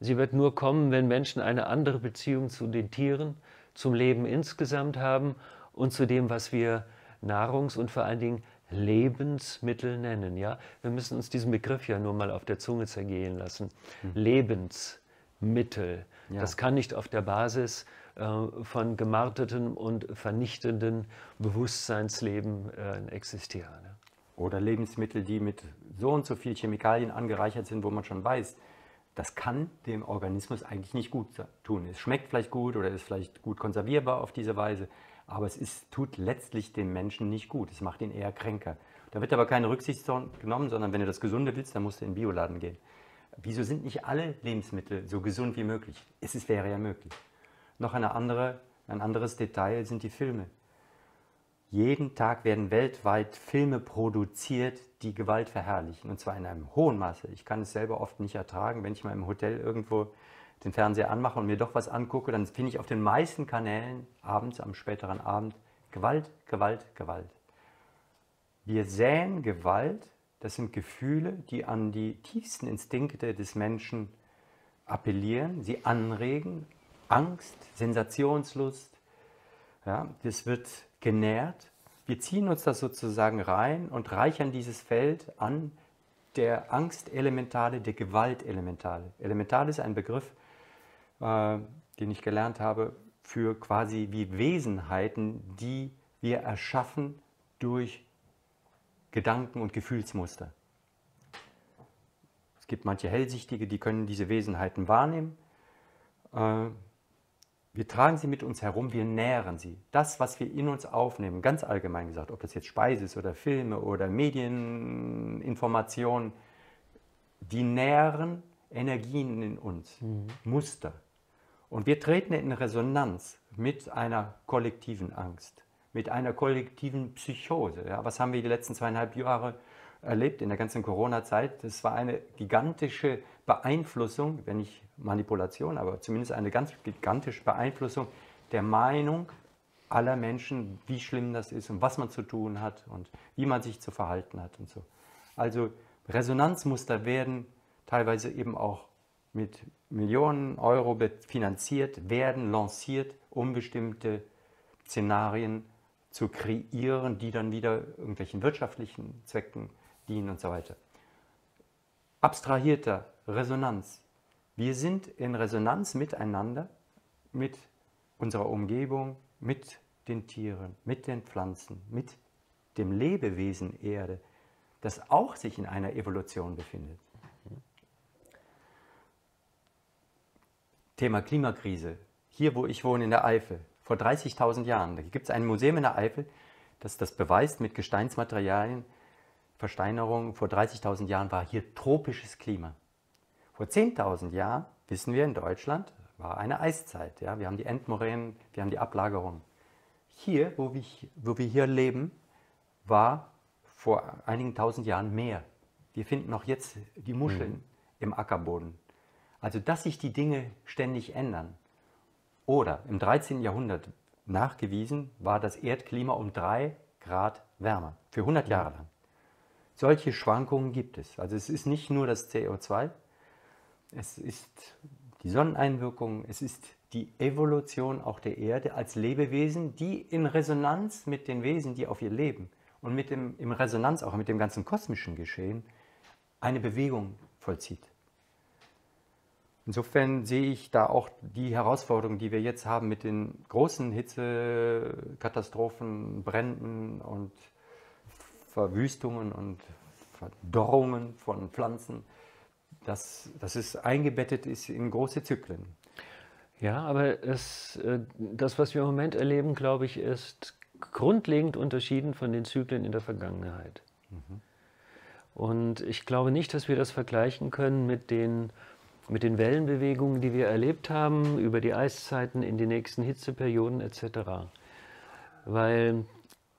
Sie wird nur kommen, wenn Menschen eine andere Beziehung zu den Tieren, zum Leben insgesamt haben und zu dem, was wir Nahrungs- und vor allen Dingen Lebensmittel nennen. Ja? Wir müssen uns diesen Begriff ja nur mal auf der Zunge zergehen lassen. Mhm. Lebensmittel. Ja. Das kann nicht auf der Basis äh, von gemartetem und vernichtenden Bewusstseinsleben äh, existieren. Ne? Oder Lebensmittel, die mit so und so viel Chemikalien angereichert sind, wo man schon weiß, das kann dem Organismus eigentlich nicht gut tun. Es schmeckt vielleicht gut oder ist vielleicht gut konservierbar auf diese Weise, aber es ist, tut letztlich dem Menschen nicht gut. Es macht ihn eher kränker. Da wird aber keine Rücksicht genommen, sondern wenn du das Gesunde willst, dann musst du in den Bioladen gehen. Wieso sind nicht alle Lebensmittel so gesund wie möglich? Es ist, wäre ja möglich. Noch eine andere, ein anderes Detail sind die Filme. Jeden Tag werden weltweit Filme produziert, die Gewalt verherrlichen. Und zwar in einem hohen Maße. Ich kann es selber oft nicht ertragen, wenn ich mal im Hotel irgendwo den Fernseher anmache und mir doch was angucke, dann finde ich auf den meisten Kanälen abends, am späteren Abend, Gewalt, Gewalt, Gewalt. Wir säen Gewalt, das sind Gefühle, die an die tiefsten Instinkte des Menschen appellieren, sie anregen, Angst, Sensationslust. Ja, das wird genährt. Wir ziehen uns das sozusagen rein und reichern dieses Feld an der Angstelementale, der Gewaltelementale. Elementale ist ein Begriff, äh, den ich gelernt habe, für quasi wie Wesenheiten, die wir erschaffen durch Gedanken und Gefühlsmuster. Es gibt manche Hellsichtige, die können diese Wesenheiten wahrnehmen. Äh, wir tragen sie mit uns herum, wir nähren sie. Das, was wir in uns aufnehmen, ganz allgemein gesagt, ob das jetzt Speise ist oder Filme oder Medieninformationen, die nähren Energien in uns, mhm. Muster. Und wir treten in Resonanz mit einer kollektiven Angst, mit einer kollektiven Psychose. Ja, was haben wir die letzten zweieinhalb Jahre erlebt in der ganzen Corona-Zeit? Das war eine gigantische Beeinflussung, wenn nicht Manipulation, aber zumindest eine ganz gigantische Beeinflussung der Meinung aller Menschen, wie schlimm das ist und was man zu tun hat und wie man sich zu verhalten hat und so. Also Resonanzmuster werden teilweise eben auch mit Millionen Euro finanziert, werden lanciert, um bestimmte Szenarien zu kreieren, die dann wieder irgendwelchen wirtschaftlichen Zwecken dienen und so weiter. Abstrahierter Resonanz. Wir sind in Resonanz miteinander, mit unserer Umgebung, mit den Tieren, mit den Pflanzen, mit dem Lebewesen Erde, das auch sich in einer Evolution befindet. Thema Klimakrise. Hier, wo ich wohne, in der Eifel, vor 30.000 Jahren, da gibt es ein Museum in der Eifel, das das beweist mit Gesteinsmaterialien, Versteinerung. Vor 30.000 Jahren war hier tropisches Klima. Vor 10.000 Jahren, wissen wir in Deutschland, war eine Eiszeit. Ja? Wir haben die Endmoränen, wir haben die Ablagerung. Hier, wo wir, wo wir hier leben, war vor einigen tausend Jahren Meer. Wir finden auch jetzt die Muscheln mhm. im Ackerboden. Also, dass sich die Dinge ständig ändern. Oder im 13. Jahrhundert nachgewiesen war das Erdklima um drei Grad wärmer, für 100 Jahre lang. Solche Schwankungen gibt es. Also es ist nicht nur das CO2, es ist die Sonneneinwirkung, es ist die Evolution auch der Erde als Lebewesen, die in Resonanz mit den Wesen, die auf ihr leben und mit dem, in Resonanz auch mit dem ganzen kosmischen Geschehen eine Bewegung vollzieht. Insofern sehe ich da auch die Herausforderungen, die wir jetzt haben mit den großen Hitzekatastrophen, Bränden und Verwüstungen und Verdorrungen von Pflanzen, dass, dass es eingebettet ist in große Zyklen. Ja, aber es, äh, das, was wir im Moment erleben, glaube ich, ist grundlegend unterschieden von den Zyklen in der Vergangenheit. Mhm. Und ich glaube nicht, dass wir das vergleichen können mit den, mit den Wellenbewegungen, die wir erlebt haben über die Eiszeiten in die nächsten Hitzeperioden etc. Weil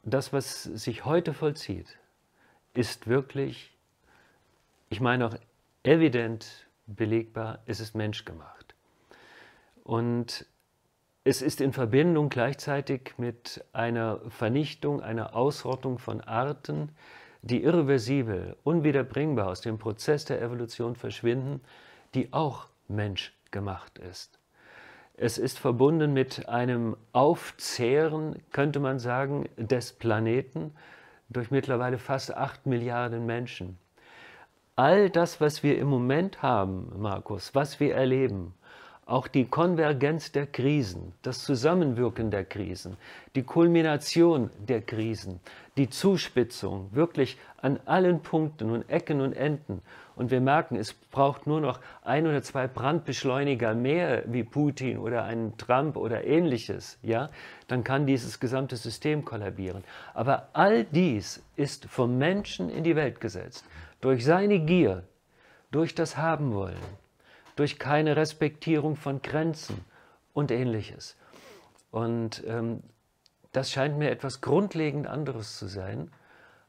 das, was sich heute vollzieht, ist wirklich, ich meine auch evident belegbar, es ist menschgemacht. Und es ist in Verbindung gleichzeitig mit einer Vernichtung, einer Ausrottung von Arten, die irreversibel, unwiederbringbar aus dem Prozess der Evolution verschwinden, die auch menschgemacht ist. Es ist verbunden mit einem Aufzehren, könnte man sagen, des Planeten durch mittlerweile fast acht Milliarden Menschen. All das, was wir im Moment haben, Markus, was wir erleben, auch die Konvergenz der Krisen, das Zusammenwirken der Krisen, die Kulmination der Krisen, die Zuspitzung wirklich an allen Punkten und Ecken und Enden. Und wir merken, es braucht nur noch ein oder zwei Brandbeschleuniger mehr wie Putin oder einen Trump oder ähnliches, ja, dann kann dieses gesamte System kollabieren. Aber all dies ist vom Menschen in die Welt gesetzt, durch seine Gier, durch das Haben wollen durch keine Respektierung von Grenzen und ähnliches. Und ähm, das scheint mir etwas grundlegend anderes zu sein,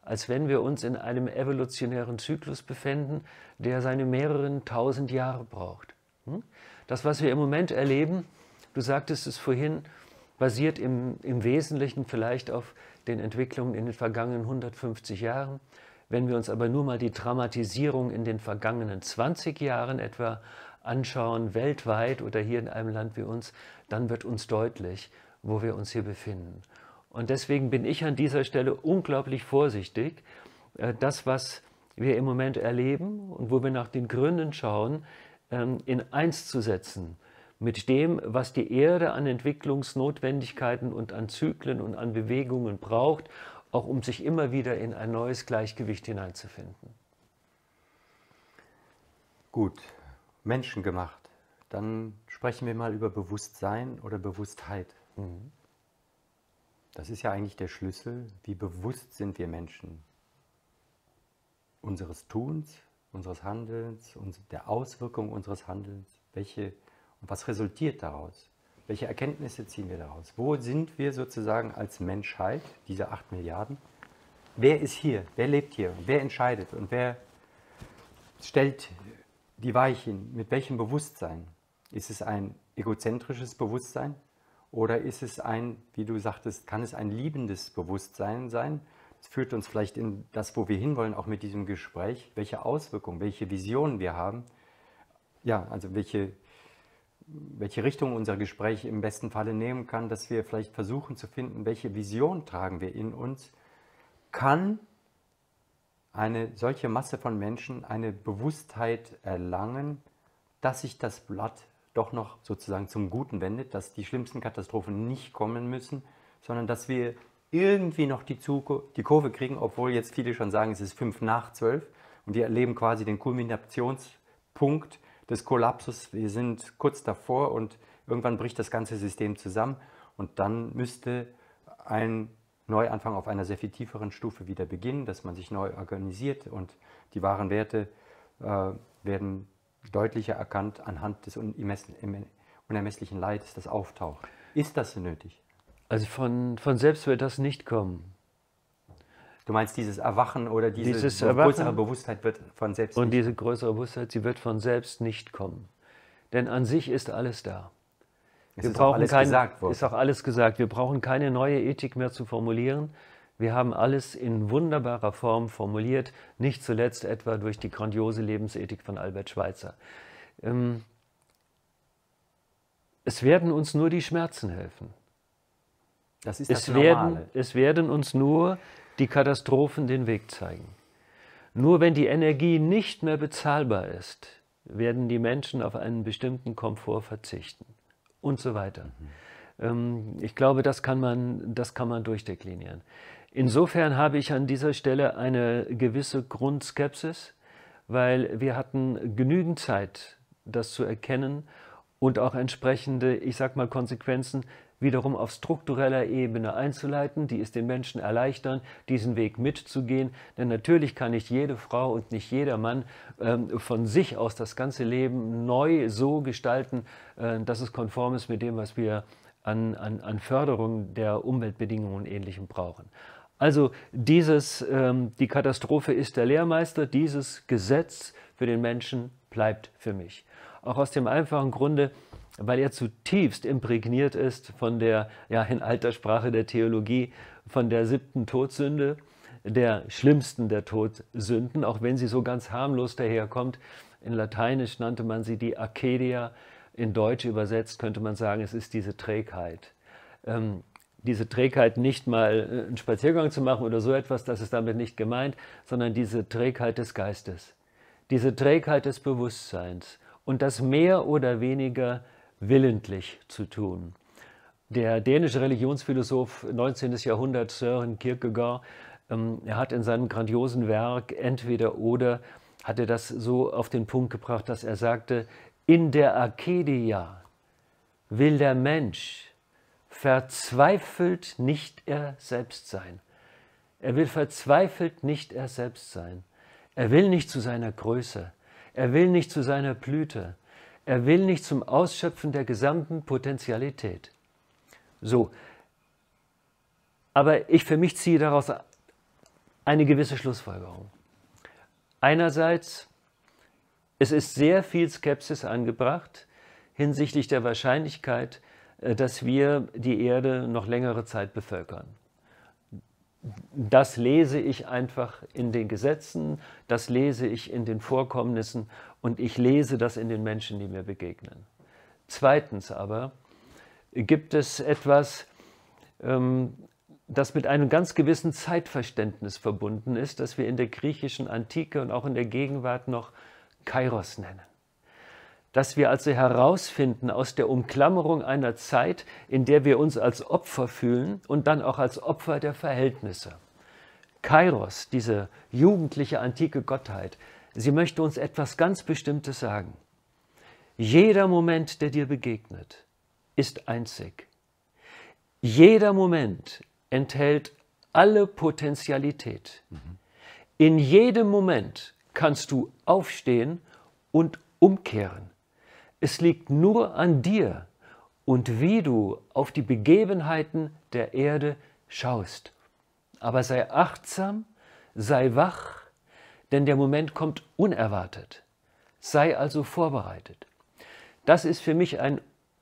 als wenn wir uns in einem evolutionären Zyklus befinden, der seine mehreren tausend Jahre braucht. Hm? Das, was wir im Moment erleben, du sagtest es vorhin, basiert im, im Wesentlichen vielleicht auf den Entwicklungen in den vergangenen 150 Jahren. Wenn wir uns aber nur mal die Dramatisierung in den vergangenen 20 Jahren etwa anschauen, weltweit oder hier in einem Land wie uns, dann wird uns deutlich, wo wir uns hier befinden. Und deswegen bin ich an dieser Stelle unglaublich vorsichtig, äh, das, was wir im Moment erleben und wo wir nach den Gründen schauen, ähm, in eins zu setzen mit dem, was die Erde an Entwicklungsnotwendigkeiten und an Zyklen und an Bewegungen braucht, auch um sich immer wieder in ein neues Gleichgewicht hineinzufinden. Gut, Menschen gemacht. Dann sprechen wir mal über Bewusstsein oder Bewusstheit. Mhm. Das ist ja eigentlich der Schlüssel. Wie bewusst sind wir Menschen? Unseres Tuns, unseres Handelns, der Auswirkungen unseres Handelns. Welche und was resultiert daraus? Welche Erkenntnisse ziehen wir daraus? Wo sind wir sozusagen als Menschheit, diese acht Milliarden? Wer ist hier? Wer lebt hier? Wer entscheidet? Und wer stellt die Weichen, mit welchem Bewusstsein? Ist es ein egozentrisches Bewusstsein oder ist es ein, wie du sagtest, kann es ein liebendes Bewusstsein sein? Das führt uns vielleicht in das, wo wir hinwollen, auch mit diesem Gespräch, welche Auswirkungen, welche Visionen wir haben. Ja, also welche, welche Richtung unser Gespräch im besten Falle nehmen kann, dass wir vielleicht versuchen zu finden, welche Vision tragen wir in uns. Kann eine solche Masse von Menschen eine Bewusstheit erlangen, dass sich das Blatt doch noch sozusagen zum Guten wendet, dass die schlimmsten Katastrophen nicht kommen müssen, sondern dass wir irgendwie noch die, die Kurve kriegen, obwohl jetzt viele schon sagen, es ist fünf nach zwölf und wir erleben quasi den Kulminationspunkt des Kollapses. Wir sind kurz davor und irgendwann bricht das ganze System zusammen und dann müsste ein Neuanfang auf einer sehr viel tieferen Stufe wieder beginnen, dass man sich neu organisiert und die wahren Werte äh, werden deutlicher erkannt anhand des unermesslichen Leides, das auftaucht. Ist das nötig? Also von, von selbst wird das nicht kommen. Du meinst, dieses Erwachen oder diese dieses Erwachen, größere Bewusstheit wird von selbst Und diese größere Bewusstheit, sie wird von selbst nicht kommen. Denn an sich ist alles da. Es ist auch alles kein, gesagt worden. Ist auch alles gesagt. Wir brauchen keine neue Ethik mehr zu formulieren. Wir haben alles in wunderbarer Form formuliert, nicht zuletzt etwa durch die grandiose Lebensethik von Albert Schweitzer. ähm, es werden uns nur die Schmerzen helfen. Das ist das es, werden, es werden uns nur die Katastrophen den Weg zeigen. Nur wenn die Energie nicht mehr bezahlbar ist, werden die Menschen auf einen bestimmten Komfort verzichten und so weiter. Mhm. ich glaube, das kann, man, das kann man durchdeklinieren. Insofern habe ich an dieser Stelle eine gewisse Grundskepsis, weil wir hatten genügend Zeit, das zu erkennen und auch entsprechende, ich sag mal, Konsequenzen wiederum auf struktureller Ebene einzuleiten, die es den Menschen erleichtern, diesen Weg mitzugehen. Denn natürlich kann nicht jede Frau und nicht jeder Mann ähm, von sich aus das ganze Leben neu so gestalten, äh, dass es konform ist mit dem, was wir an, an, an Förderung der Umweltbedingungen und Ähnlichem brauchen. Also dieses, ähm, die Katastrophe ist der Lehrmeister, dieses Gesetz für den Menschen bleibt für mich. Auch aus dem einfachen Grunde, weil er zutiefst imprägniert ist von der, ja in alter Sprache der Theologie, von der siebten Todsünde, der schlimmsten der Todsünden, auch wenn sie so ganz harmlos daherkommt. In Lateinisch nannte man sie die Arcadia, in Deutsch übersetzt könnte man sagen, es ist diese Trägheit. Ähm, diese Trägheit nicht mal äh, einen Spaziergang zu machen oder so etwas, das ist damit nicht gemeint, sondern diese Trägheit des Geistes, diese Trägheit des Bewusstseins und das mehr oder weniger willentlich zu tun. Der dänische Religionsphilosoph 19. Jahrhundert Søren Kierkegaard, ähm, er hat in seinem grandiosen Werk Entweder oder, hat er das so auf den Punkt gebracht, dass er sagte, in der Arcadia will der Mensch verzweifelt nicht er selbst sein. Er will verzweifelt nicht er selbst sein. Er will nicht zu seiner Größe. Er will nicht zu seiner Blüte. Er will nicht zum Ausschöpfen der gesamten Potentialität. So. Aber ich für mich ziehe daraus eine gewisse Schlussfolgerung. Einerseits, es ist sehr viel Skepsis angebracht hinsichtlich der Wahrscheinlichkeit, äh, dass wir die Erde noch längere Zeit bevölkern. Das lese ich einfach in den Gesetzen, das lese ich in den Vorkommnissen und ich lese das in den Menschen, die mir begegnen. Zweitens aber gibt es etwas, ähm, das mit einem ganz gewissen Zeitverständnis verbunden ist, das wir in der griechischen Antike und auch in der Gegenwart noch Kairos nennen dass wir also herausfinden aus der Umklammerung einer Zeit, in der wir uns als Opfer fühlen und dann auch als Opfer der Verhältnisse. Kairos, diese jugendliche antike Gottheit, sie möchte uns etwas ganz Bestimmtes sagen. Jeder Moment, der dir begegnet, ist einzig. Jeder Moment enthält alle Potentialität. In jedem Moment kannst du aufstehen und umkehren. Es liegt nur an dir und wie du auf die Begebenheiten der Erde schaust. Aber sei achtsam, sei wach, denn der Moment kommt unerwartet. Sei also vorbereitet. Das ist für mich ein,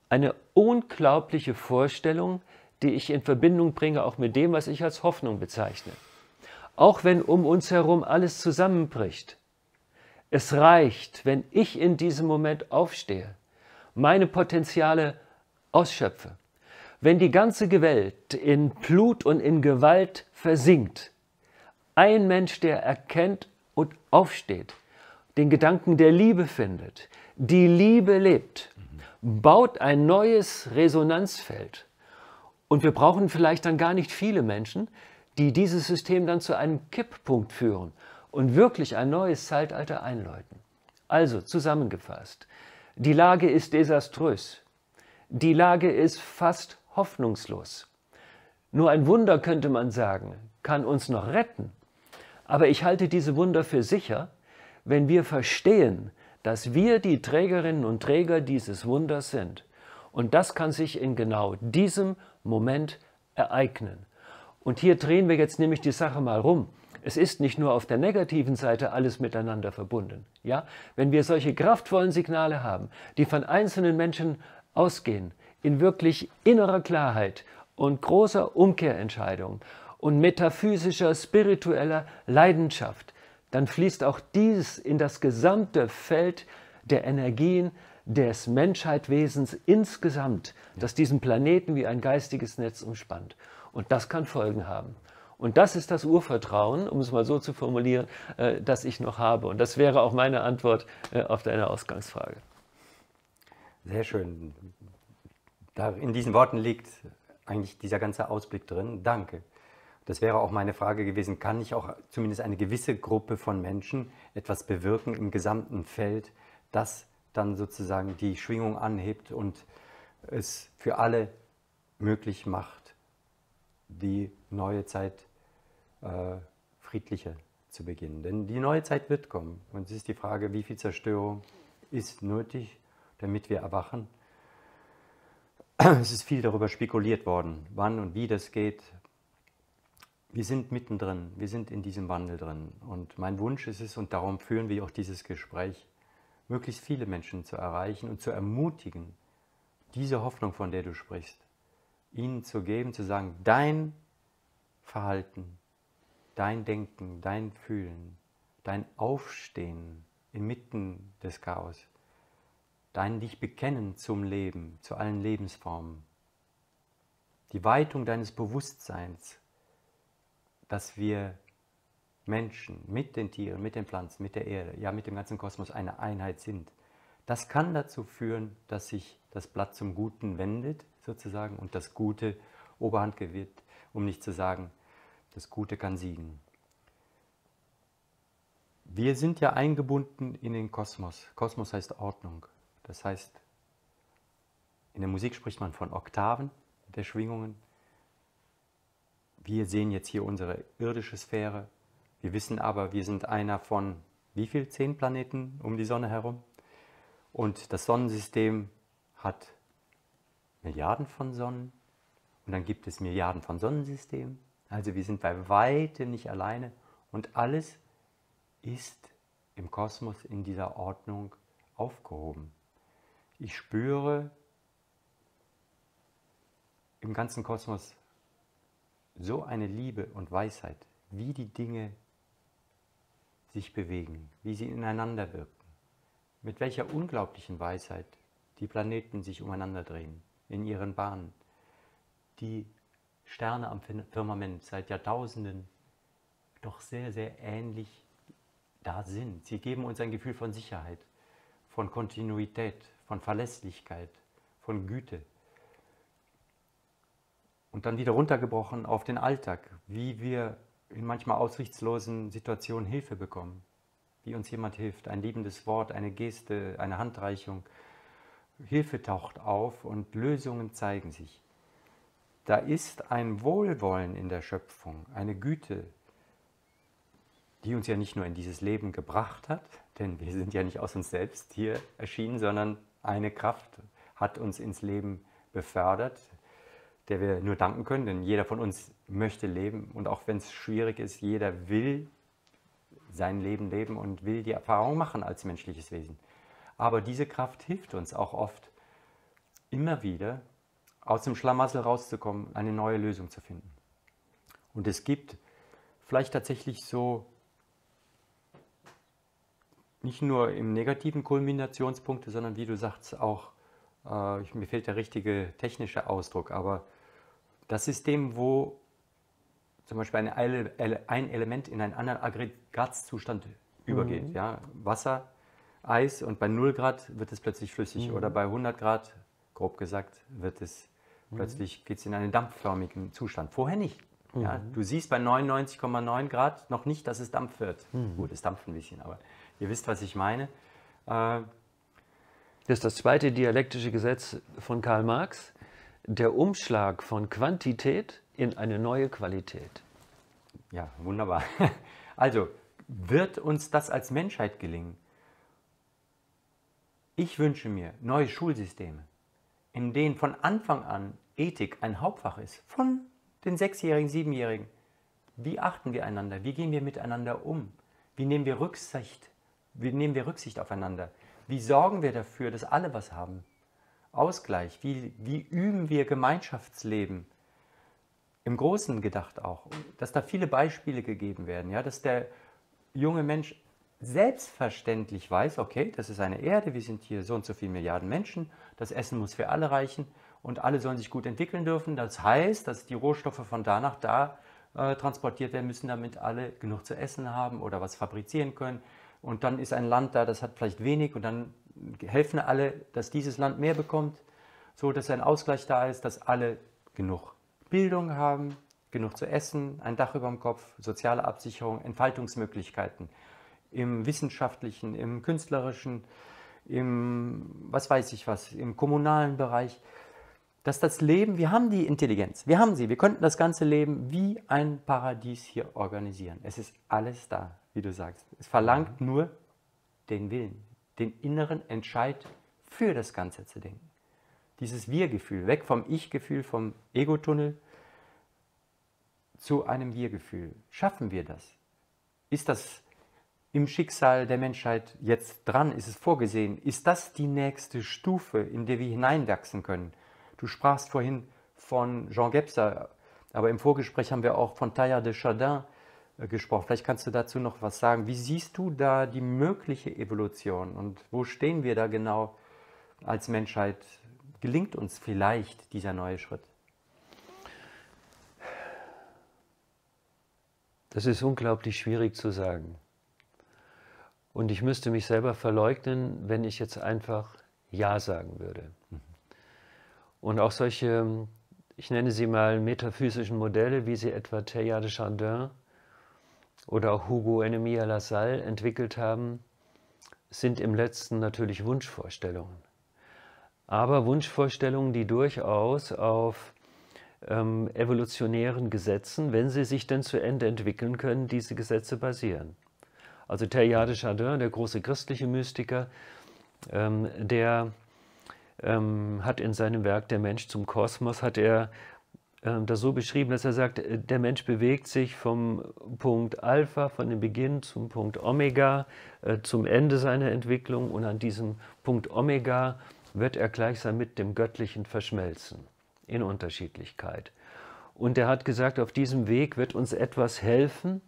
eine unglaubliche Vorstellung, die ich in Verbindung bringe auch mit dem, was ich als Hoffnung bezeichne. Auch wenn um uns herum alles zusammenbricht, es reicht, wenn ich in diesem Moment aufstehe, meine Potenziale ausschöpfe. Wenn die ganze Welt in Blut und in Gewalt versinkt, ein Mensch, der erkennt und aufsteht, den Gedanken der Liebe findet, die Liebe lebt, baut ein neues Resonanzfeld. Und wir brauchen vielleicht dann gar nicht viele Menschen, die dieses System dann zu einem Kipppunkt führen und wirklich ein neues Zeitalter einläuten. Also zusammengefasst, die Lage ist desaströs. Die Lage ist fast hoffnungslos. Nur ein Wunder könnte man sagen, kann uns noch retten. Aber ich halte diese Wunder für sicher, wenn wir verstehen, dass wir die Trägerinnen und Träger dieses Wunders sind. Und das kann sich in genau diesem Moment ereignen. Und hier drehen wir jetzt nämlich die Sache mal rum. Es ist nicht nur auf der negativen Seite alles miteinander verbunden. Ja? Wenn wir solche kraftvollen Signale haben, die von einzelnen Menschen ausgehen, in wirklich innerer Klarheit und großer Umkehrentscheidung und metaphysischer, spiritueller Leidenschaft, dann fließt auch dies in das gesamte Feld der Energien des Menschheitwesens insgesamt, das diesen Planeten wie ein geistiges Netz umspannt. Und das kann Folgen haben. Und das ist das Urvertrauen, um es mal so zu formulieren, äh, das ich noch habe. Und das wäre auch meine Antwort äh, auf deine Ausgangsfrage. Sehr schön. Da in diesen Worten liegt eigentlich dieser ganze Ausblick drin. Danke. Das wäre auch meine Frage gewesen, kann ich auch zumindest eine gewisse Gruppe von Menschen etwas bewirken im gesamten Feld, das dann sozusagen die Schwingung anhebt und es für alle möglich macht, die neue Zeit äh, friedlicher zu beginnen. Denn die neue Zeit wird kommen. Und es ist die Frage, wie viel Zerstörung ist nötig, damit wir erwachen. Es ist viel darüber spekuliert worden, wann und wie das geht, wir sind mittendrin, wir sind in diesem Wandel drin. Und mein Wunsch ist es, und darum führen wir auch dieses Gespräch, möglichst viele Menschen zu erreichen und zu ermutigen, diese Hoffnung, von der du sprichst, ihnen zu geben, zu sagen, dein Verhalten, dein Denken, dein Fühlen, dein Aufstehen inmitten des Chaos, dein dich bekennen zum Leben, zu allen Lebensformen, die Weitung deines Bewusstseins dass wir Menschen mit den Tieren, mit den Pflanzen, mit der Erde, ja mit dem ganzen Kosmos eine Einheit sind. Das kann dazu führen, dass sich das Blatt zum Guten wendet, sozusagen, und das Gute Oberhand gewinnt, um nicht zu sagen, das Gute kann siegen. Wir sind ja eingebunden in den Kosmos. Kosmos heißt Ordnung. Das heißt, in der Musik spricht man von Oktaven der Schwingungen. Wir sehen jetzt hier unsere irdische Sphäre. Wir wissen aber, wir sind einer von wie viel? Zehn Planeten um die Sonne herum. Und das Sonnensystem hat Milliarden von Sonnen. Und dann gibt es Milliarden von Sonnensystemen. Also wir sind bei weitem nicht alleine. Und alles ist im Kosmos in dieser Ordnung aufgehoben. Ich spüre im ganzen Kosmos so eine Liebe und Weisheit, wie die Dinge sich bewegen, wie sie ineinander wirken, mit welcher unglaublichen Weisheit die Planeten sich umeinander drehen, in ihren Bahnen, die Sterne am Firmament seit Jahrtausenden doch sehr, sehr ähnlich da sind. Sie geben uns ein Gefühl von Sicherheit, von Kontinuität, von Verlässlichkeit, von Güte und dann wieder runtergebrochen auf den Alltag, wie wir in manchmal aussichtslosen Situationen Hilfe bekommen, wie uns jemand hilft, ein liebendes Wort, eine Geste, eine Handreichung. Hilfe taucht auf und Lösungen zeigen sich. Da ist ein Wohlwollen in der Schöpfung, eine Güte, die uns ja nicht nur in dieses Leben gebracht hat, denn wir sind ja nicht aus uns selbst hier erschienen, sondern eine Kraft hat uns ins Leben befördert, der wir nur danken können, denn jeder von uns möchte leben und auch wenn es schwierig ist, jeder will sein Leben leben und will die Erfahrung machen als menschliches Wesen. Aber diese Kraft hilft uns auch oft, immer wieder aus dem Schlamassel rauszukommen, eine neue Lösung zu finden. Und es gibt vielleicht tatsächlich so nicht nur im negativen Kulminationspunkte, sondern wie du sagst, auch äh, mir fehlt der richtige technische Ausdruck, aber das System, wo zum Beispiel eine, ein Element in einen anderen Aggregatzustand übergeht. Mhm. Ja? Wasser, Eis und bei 0 Grad wird es plötzlich flüssig mhm. oder bei 100 Grad, grob gesagt, wird es. Plötzlich geht es in einen dampfförmigen Zustand. Vorher nicht. Ja? Mhm. Du siehst bei 99,9 Grad noch nicht, dass es Dampf wird. Mhm. Gut, es dampft ein bisschen, aber ihr wisst, was ich meine. Äh, das ist das zweite dialektische Gesetz von Karl Marx, der Umschlag von Quantität in eine neue Qualität. Ja, wunderbar. Also, wird uns das als Menschheit gelingen? Ich wünsche mir neue Schulsysteme, in denen von Anfang an Ethik ein Hauptfach ist, von den Sechsjährigen, Siebenjährigen. Wie achten wir einander? Wie gehen wir miteinander um? Wie nehmen wir Rücksicht? Wie nehmen wir Rücksicht aufeinander? Wie sorgen wir dafür, dass alle was haben? Ausgleich, wie, wie üben wir Gemeinschaftsleben? Im Großen gedacht auch, dass da viele Beispiele gegeben werden, ja, dass der junge Mensch selbstverständlich weiß, okay, das ist eine Erde, wir sind hier so und so viele Milliarden Menschen, das Essen muss für alle reichen und alle sollen sich gut entwickeln dürfen. Das heißt, dass die Rohstoffe von da nach da äh, transportiert werden müssen, damit alle genug zu essen haben oder was fabrizieren können. Und dann ist ein Land da, das hat vielleicht wenig und dann helfen alle, dass dieses Land mehr bekommt, so dass ein Ausgleich da ist, dass alle genug Bildung haben, genug zu essen, ein Dach über dem Kopf, soziale Absicherung, Entfaltungsmöglichkeiten im wissenschaftlichen, im künstlerischen, im, was weiß ich was, im kommunalen Bereich, dass das Leben, wir haben die Intelligenz, wir haben sie, wir könnten das ganze Leben wie ein Paradies hier organisieren. Es ist alles da, wie du sagst. Es verlangt nur den Willen, den inneren Entscheid für das Ganze zu denken. Dieses Wir-Gefühl, weg vom Ich-Gefühl, vom Ego-Tunnel zu einem Wir-Gefühl. Schaffen wir das? Ist das im Schicksal der Menschheit jetzt dran? Ist es vorgesehen? Ist das die nächste Stufe, in der wir hineinwachsen können? Du sprachst vorhin von Jean Gebser, aber im Vorgespräch haben wir auch von Taillard de Chardin äh, gesprochen. Vielleicht kannst du dazu noch was sagen. Wie siehst du da die mögliche Evolution und wo stehen wir da genau als Menschheit? Gelingt uns vielleicht dieser neue Schritt? Das ist unglaublich schwierig zu sagen. Und ich müsste mich selber verleugnen, wenn ich jetzt einfach Ja sagen würde. Und auch solche, ich nenne sie mal metaphysischen Modelle, wie sie etwa Teilhard de Chardin oder auch Hugo Enemia Lassalle entwickelt haben, sind im letzten natürlich Wunschvorstellungen. Aber Wunschvorstellungen, die durchaus auf ähm, evolutionären Gesetzen, wenn sie sich denn zu Ende entwickeln können, diese Gesetze basieren. Also Teilhard de Chardin, der große christliche Mystiker, ähm, der ähm, hat in seinem Werk Der Mensch zum Kosmos, hat er ähm, das so beschrieben, dass er sagt, äh, der Mensch bewegt sich vom Punkt Alpha, von dem Beginn zum Punkt Omega, äh, zum Ende seiner Entwicklung und an diesem Punkt Omega wird er gleichsam mit dem Göttlichen verschmelzen in Unterschiedlichkeit. Und er hat gesagt, auf diesem Weg wird uns etwas helfen,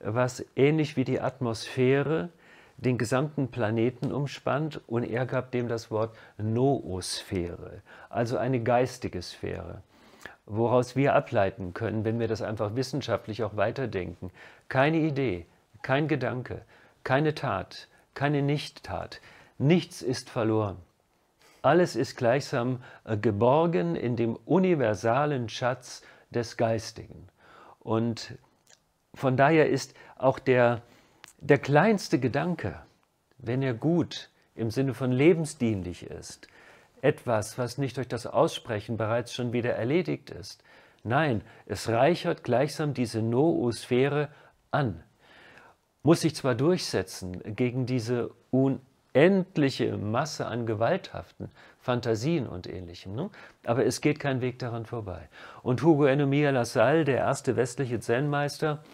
was ähnlich wie die Atmosphäre den gesamten Planeten umspannt und er gab dem das Wort Noosphäre, also eine geistige Sphäre, woraus wir ableiten können, wenn wir das einfach wissenschaftlich auch weiterdenken. Keine Idee, kein Gedanke, keine Tat, keine Nichttat, nichts ist verloren. Alles ist gleichsam äh, geborgen in dem universalen Schatz des Geistigen. Und von daher ist auch der, der kleinste Gedanke, wenn er gut im Sinne von lebensdienlich ist, etwas, was nicht durch das Aussprechen bereits schon wieder erledigt ist. Nein, es reichert gleichsam diese Noosphäre an, muss sich zwar durchsetzen gegen diese unendliche Masse an gewalthaften Fantasien und ähnlichem, ne? aber es geht kein Weg daran vorbei. Und Hugo Enomia Lassalle, der erste westliche Zen-Meister,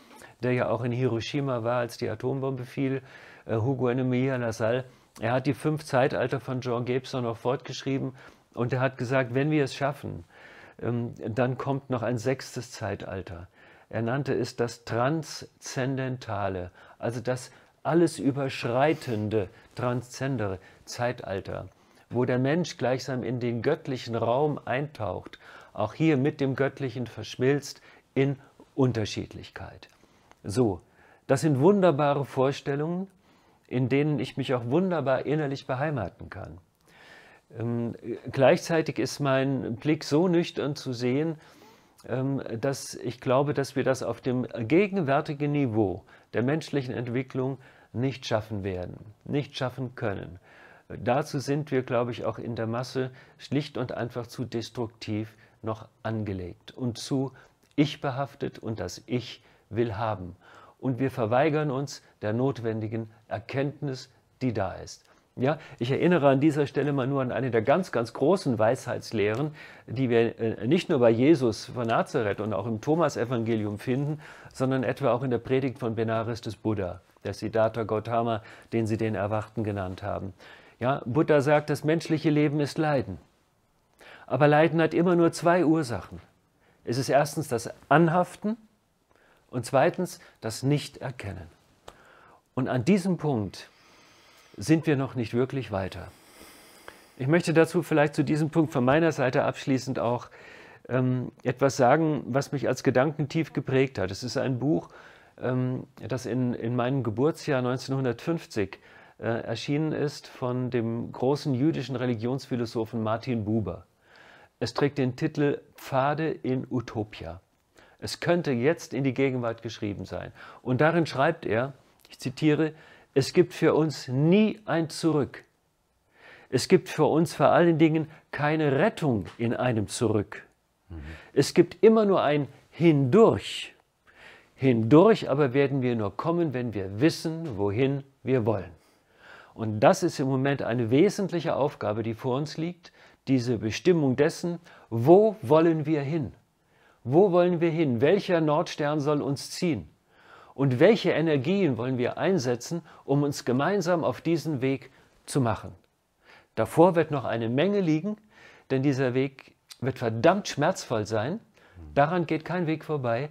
der ja auch in Hiroshima war, als die Atombombe fiel, äh, Hugo Enemia Lassalle, er hat die fünf Zeitalter von John Gibson noch fortgeschrieben und er hat gesagt, wenn wir es schaffen, ähm, dann kommt noch ein sechstes Zeitalter. Er nannte es das Transzendentale, also das alles überschreitende, transzendere Zeitalter, wo der Mensch gleichsam in den göttlichen Raum eintaucht, auch hier mit dem Göttlichen verschmilzt in Unterschiedlichkeit. So, das sind wunderbare Vorstellungen, in denen ich mich auch wunderbar innerlich beheimaten kann. Ähm, gleichzeitig ist mein Blick so nüchtern zu sehen, ähm, dass ich glaube, dass wir das auf dem gegenwärtigen Niveau der menschlichen Entwicklung nicht schaffen werden, nicht schaffen können. Dazu sind wir, glaube ich, auch in der Masse schlicht und einfach zu destruktiv noch angelegt und zu ich behaftet und das Ich will haben. Und wir verweigern uns der notwendigen Erkenntnis, die da ist. Ja, ich erinnere an dieser Stelle mal nur an eine der ganz, ganz großen Weisheitslehren, die wir äh, nicht nur bei Jesus von Nazareth und auch im Thomas-Evangelium finden, sondern etwa auch in der Predigt von Benares des Buddha, der Siddhartha Gautama, den Sie den Erwachten genannt haben. Ja, Buddha sagt, das menschliche Leben ist Leiden. Aber Leiden hat immer nur zwei Ursachen. Es ist erstens das Anhaften und zweitens das Nicht-Erkennen. Und an diesem Punkt sind wir noch nicht wirklich weiter. Ich möchte dazu vielleicht zu diesem Punkt von meiner Seite abschließend auch ähm, etwas sagen, was mich als Gedanken tief geprägt hat. Es ist ein Buch, ähm, das in, in meinem Geburtsjahr 1950 äh, erschienen ist von dem großen jüdischen Religionsphilosophen Martin Buber. Es trägt den Titel Pfade in Utopia. Es könnte jetzt in die Gegenwart geschrieben sein. Und darin schreibt er, ich zitiere, es gibt für uns nie ein Zurück. Es gibt für uns vor allen Dingen keine Rettung in einem Zurück. Mhm. Es gibt immer nur ein Hindurch. Hindurch aber werden wir nur kommen, wenn wir wissen, wohin wir wollen. Und das ist im Moment eine wesentliche Aufgabe, die vor uns liegt, diese Bestimmung dessen, wo wollen wir hin? Wo wollen wir hin? Welcher Nordstern soll uns ziehen? Und welche Energien wollen wir einsetzen, um uns gemeinsam auf diesen Weg zu machen? Davor wird noch eine Menge liegen, denn dieser Weg wird verdammt schmerzvoll sein. Daran geht kein Weg vorbei.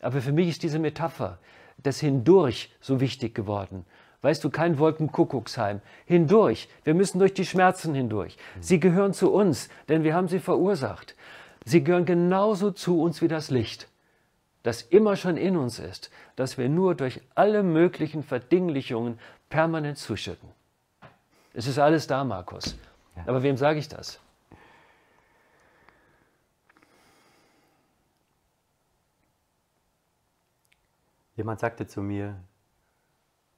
Aber für mich ist diese Metapher des Hindurch so wichtig geworden. Weißt du, kein Wolkenkuckucksheim. Hindurch. Wir müssen durch die Schmerzen hindurch. Sie gehören zu uns, denn wir haben sie verursacht. Sie gehören genauso zu uns wie das Licht, das immer schon in uns ist, das wir nur durch alle möglichen Verdinglichungen permanent zuschütten. Es ist alles da, Markus. Aber wem sage ich das? Jemand sagte zu mir,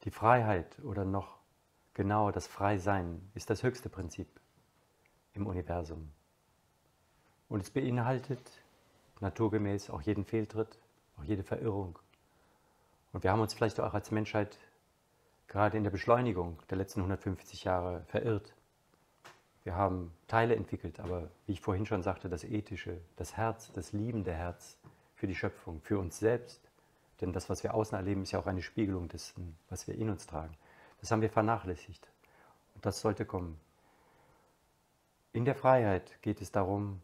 die Freiheit oder noch genauer das Freisein ist das höchste Prinzip im Universum. Und es beinhaltet naturgemäß auch jeden Fehltritt, auch jede Verirrung. Und wir haben uns vielleicht auch als Menschheit gerade in der Beschleunigung der letzten 150 Jahre verirrt. Wir haben Teile entwickelt, aber wie ich vorhin schon sagte, das Ethische, das Herz, das liebende Herz für die Schöpfung, für uns selbst, denn das, was wir außen erleben, ist ja auch eine Spiegelung dessen, was wir in uns tragen. Das haben wir vernachlässigt. Und das sollte kommen. In der Freiheit geht es darum,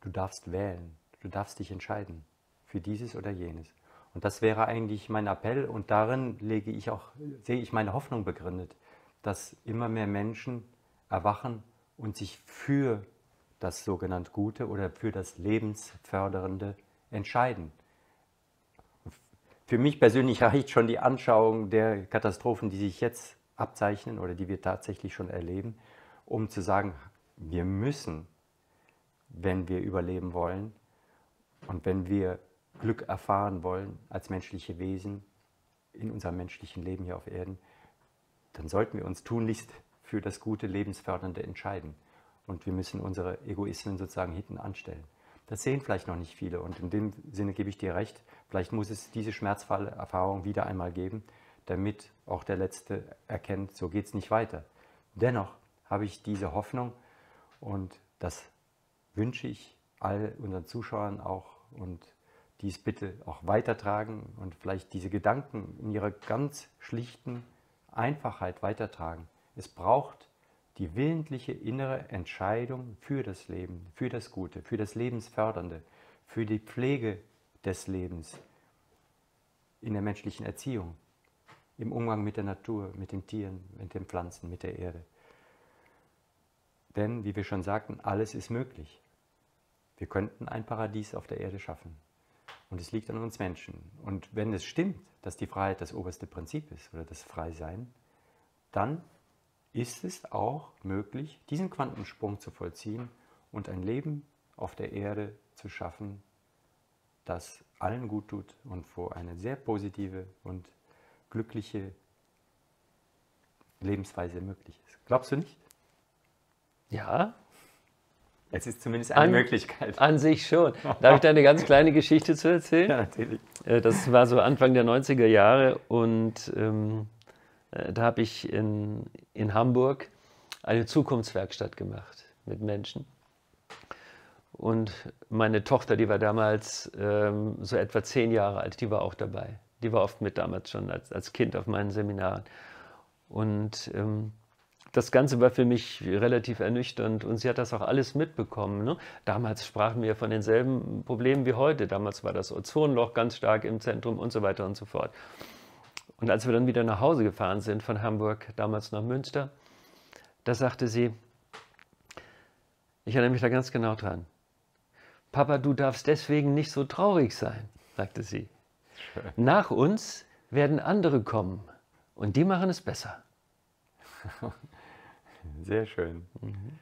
du darfst wählen, du darfst dich entscheiden für dieses oder jenes. Und das wäre eigentlich mein Appell und darin lege ich auch, sehe ich meine Hoffnung begründet, dass immer mehr Menschen erwachen und sich für das sogenannte Gute oder für das Lebensfördernde entscheiden. Für mich persönlich reicht schon die Anschauung der Katastrophen, die sich jetzt abzeichnen oder die wir tatsächlich schon erleben, um zu sagen, wir müssen, wenn wir überleben wollen und wenn wir Glück erfahren wollen als menschliche Wesen in unserem menschlichen Leben hier auf Erden, dann sollten wir uns tunlichst für das gute, lebensfördernde entscheiden. Und wir müssen unsere Egoismen sozusagen hinten anstellen. Das sehen vielleicht noch nicht viele und in dem Sinne gebe ich dir recht, vielleicht muss es diese schmerzvolle Erfahrung wieder einmal geben, damit auch der Letzte erkennt, so geht es nicht weiter. Dennoch habe ich diese Hoffnung und das wünsche ich all unseren Zuschauern auch und dies bitte auch weitertragen und vielleicht diese Gedanken in ihrer ganz schlichten Einfachheit weitertragen. Es braucht die willentliche innere Entscheidung für das Leben, für das Gute, für das Lebensfördernde, für die Pflege des Lebens in der menschlichen Erziehung, im Umgang mit der Natur, mit den Tieren, mit den Pflanzen, mit der Erde. Denn, wie wir schon sagten, alles ist möglich. Wir könnten ein Paradies auf der Erde schaffen. Und es liegt an uns Menschen. Und wenn es stimmt, dass die Freiheit das oberste Prinzip ist oder das Freisein, dann ist es auch möglich, diesen Quantensprung zu vollziehen und ein Leben auf der Erde zu schaffen, das allen gut tut und wo eine sehr positive und glückliche Lebensweise möglich ist. Glaubst du nicht? Ja. Es ist zumindest eine an, Möglichkeit. An sich schon. Darf ich da eine ganz kleine Geschichte zu erzählen? Ja, natürlich. Äh, das war so Anfang der 90er Jahre und ähm, äh, da habe ich in, in Hamburg eine Zukunftswerkstatt gemacht mit Menschen. Und meine Tochter, die war damals ähm, so etwa zehn Jahre alt, die war auch dabei. Die war oft mit damals schon als, als Kind auf meinen Seminaren. Und ähm, das Ganze war für mich relativ ernüchternd und sie hat das auch alles mitbekommen. Ne? Damals sprachen wir von denselben Problemen wie heute. Damals war das Ozonloch ganz stark im Zentrum und so weiter und so fort. Und als wir dann wieder nach Hause gefahren sind von Hamburg, damals nach Münster, da sagte sie, ich erinnere mich da ganz genau dran, Papa, du darfst deswegen nicht so traurig sein, sagte sie. Nach uns werden andere kommen und die machen es besser. Sehr schön. Mhm.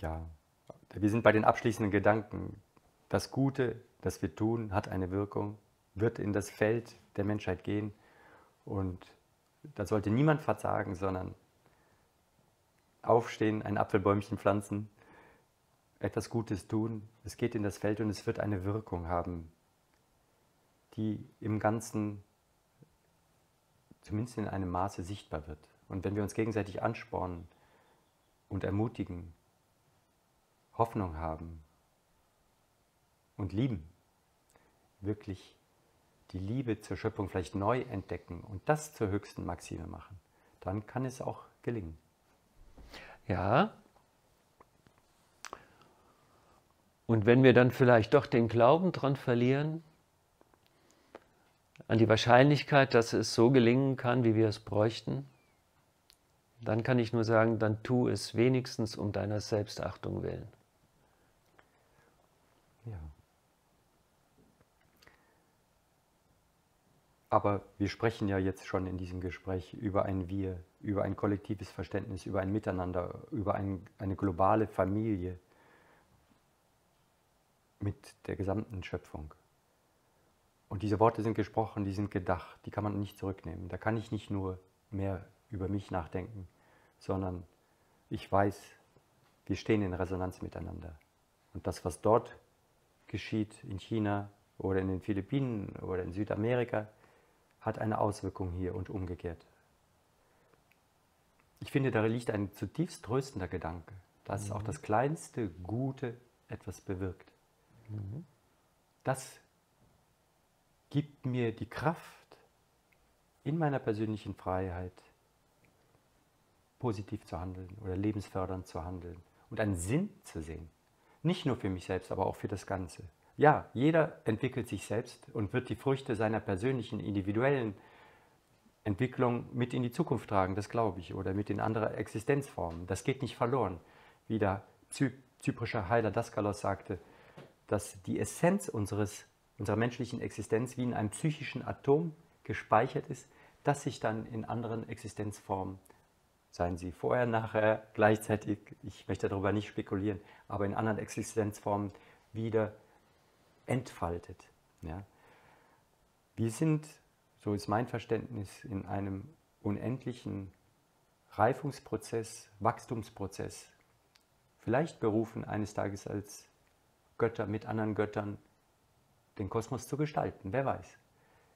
Ja, wir sind bei den abschließenden Gedanken. Das Gute, das wir tun, hat eine Wirkung, wird in das Feld der Menschheit gehen und da sollte niemand verzagen, sondern aufstehen, ein Apfelbäumchen pflanzen, etwas Gutes tun. Es geht in das Feld und es wird eine Wirkung haben, die im Ganzen zumindest in einem Maße sichtbar wird. Und wenn wir uns gegenseitig anspornen und ermutigen, Hoffnung haben und lieben, wirklich die Liebe zur Schöpfung vielleicht neu entdecken und das zur höchsten Maxime machen, dann kann es auch gelingen. Ja. Und wenn wir dann vielleicht doch den Glauben dran verlieren, an die Wahrscheinlichkeit, dass es so gelingen kann, wie wir es bräuchten, dann kann ich nur sagen, dann tu es wenigstens um deiner Selbstachtung willen. Ja. Aber wir sprechen ja jetzt schon in diesem Gespräch über ein Wir, über ein kollektives Verständnis, über ein Miteinander, über ein, eine globale Familie mit der gesamten Schöpfung. Und diese Worte sind gesprochen, die sind gedacht, die kann man nicht zurücknehmen. Da kann ich nicht nur mehr über mich nachdenken, sondern ich weiß, wir stehen in Resonanz miteinander. Und das, was dort geschieht, in China oder in den Philippinen oder in Südamerika, hat eine Auswirkung hier und umgekehrt. Ich finde, da liegt ein zutiefst tröstender Gedanke, dass mhm. auch das kleinste Gute etwas bewirkt. Mhm. Das gibt mir die Kraft, in meiner persönlichen Freiheit positiv zu handeln oder lebensfördernd zu handeln und einen Sinn zu sehen. Nicht nur für mich selbst, aber auch für das Ganze. Ja, jeder entwickelt sich selbst und wird die Früchte seiner persönlichen, individuellen Entwicklung mit in die Zukunft tragen, das glaube ich, oder mit in andere Existenzformen. Das geht nicht verloren. Wie der zyprische Heiler Daskalos sagte, dass die Essenz unseres, unserer menschlichen Existenz wie in einem psychischen Atom gespeichert ist, das sich dann in anderen Existenzformen, seien sie vorher, nachher, gleichzeitig, ich möchte darüber nicht spekulieren, aber in anderen Existenzformen wieder entfaltet. Ja. Wir sind, so ist mein Verständnis, in einem unendlichen Reifungsprozess, Wachstumsprozess, vielleicht berufen eines Tages als Götter mit anderen Göttern den Kosmos zu gestalten. Wer weiß.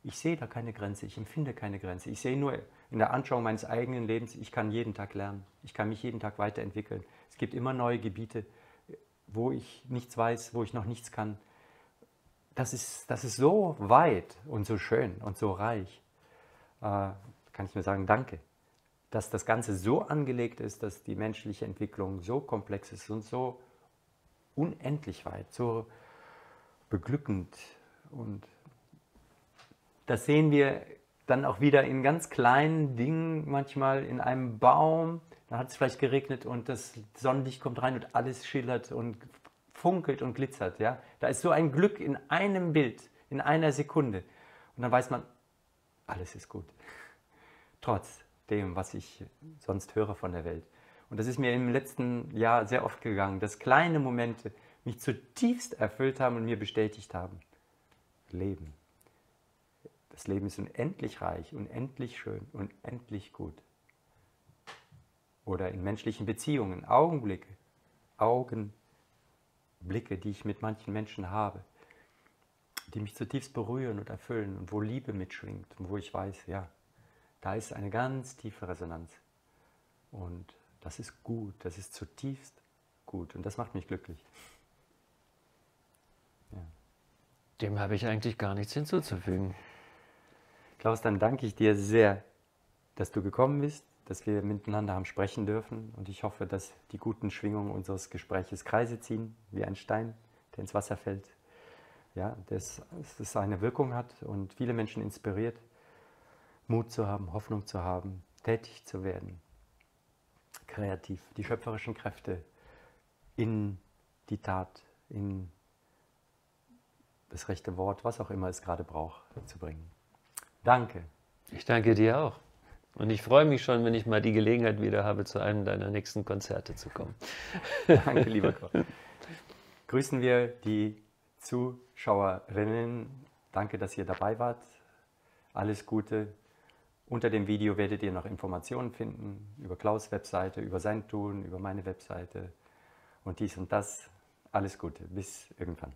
Ich sehe da keine Grenze, ich empfinde keine Grenze. Ich sehe nur in der Anschauung meines eigenen Lebens, ich kann jeden Tag lernen, ich kann mich jeden Tag weiterentwickeln. Es gibt immer neue Gebiete, wo ich nichts weiß, wo ich noch nichts kann das ist, das ist so weit und so schön und so reich. Äh, kann ich nur sagen, danke. Dass das Ganze so angelegt ist, dass die menschliche Entwicklung so komplex ist und so unendlich weit, so beglückend. Und das sehen wir dann auch wieder in ganz kleinen Dingen, manchmal in einem Baum. Da hat es vielleicht geregnet und das Sonnenlicht kommt rein und alles schillert und funkelt und glitzert. Ja? Da ist so ein Glück in einem Bild, in einer Sekunde. Und dann weiß man, alles ist gut. Trotz dem, was ich sonst höre von der Welt. Und das ist mir im letzten Jahr sehr oft gegangen, dass kleine Momente mich zutiefst erfüllt haben und mir bestätigt haben. Leben. Das Leben ist unendlich reich, unendlich schön, unendlich gut. Oder in menschlichen Beziehungen, Augenblicke, Augen Blicke, die ich mit manchen Menschen habe, die mich zutiefst berühren und erfüllen und wo Liebe mitschwingt und wo ich weiß, ja, da ist eine ganz tiefe Resonanz. Und das ist gut, das ist zutiefst gut und das macht mich glücklich. Ja. Dem habe ich eigentlich gar nichts hinzuzufügen. Klaus, dann danke ich dir sehr, dass du gekommen bist, dass wir miteinander haben sprechen dürfen. Und ich hoffe, dass die guten Schwingungen unseres Gespräches Kreise ziehen, wie ein Stein, der ins Wasser fällt. Ja, dass es eine Wirkung hat und viele Menschen inspiriert. Mut zu haben, Hoffnung zu haben, tätig zu werden, kreativ, die schöpferischen Kräfte in die Tat, in das rechte Wort, was auch immer es gerade braucht, zu bringen. Danke. Ich danke dir auch. Und ich freue mich schon, wenn ich mal die Gelegenheit wieder habe, zu einem deiner nächsten Konzerte zu kommen. Danke, lieber Gott. Grüßen wir die Zuschauerinnen. Danke, dass ihr dabei wart. Alles Gute. Unter dem Video werdet ihr noch Informationen finden über Klaus' Webseite, über sein Tun, über meine Webseite und dies und das. Alles Gute. Bis irgendwann.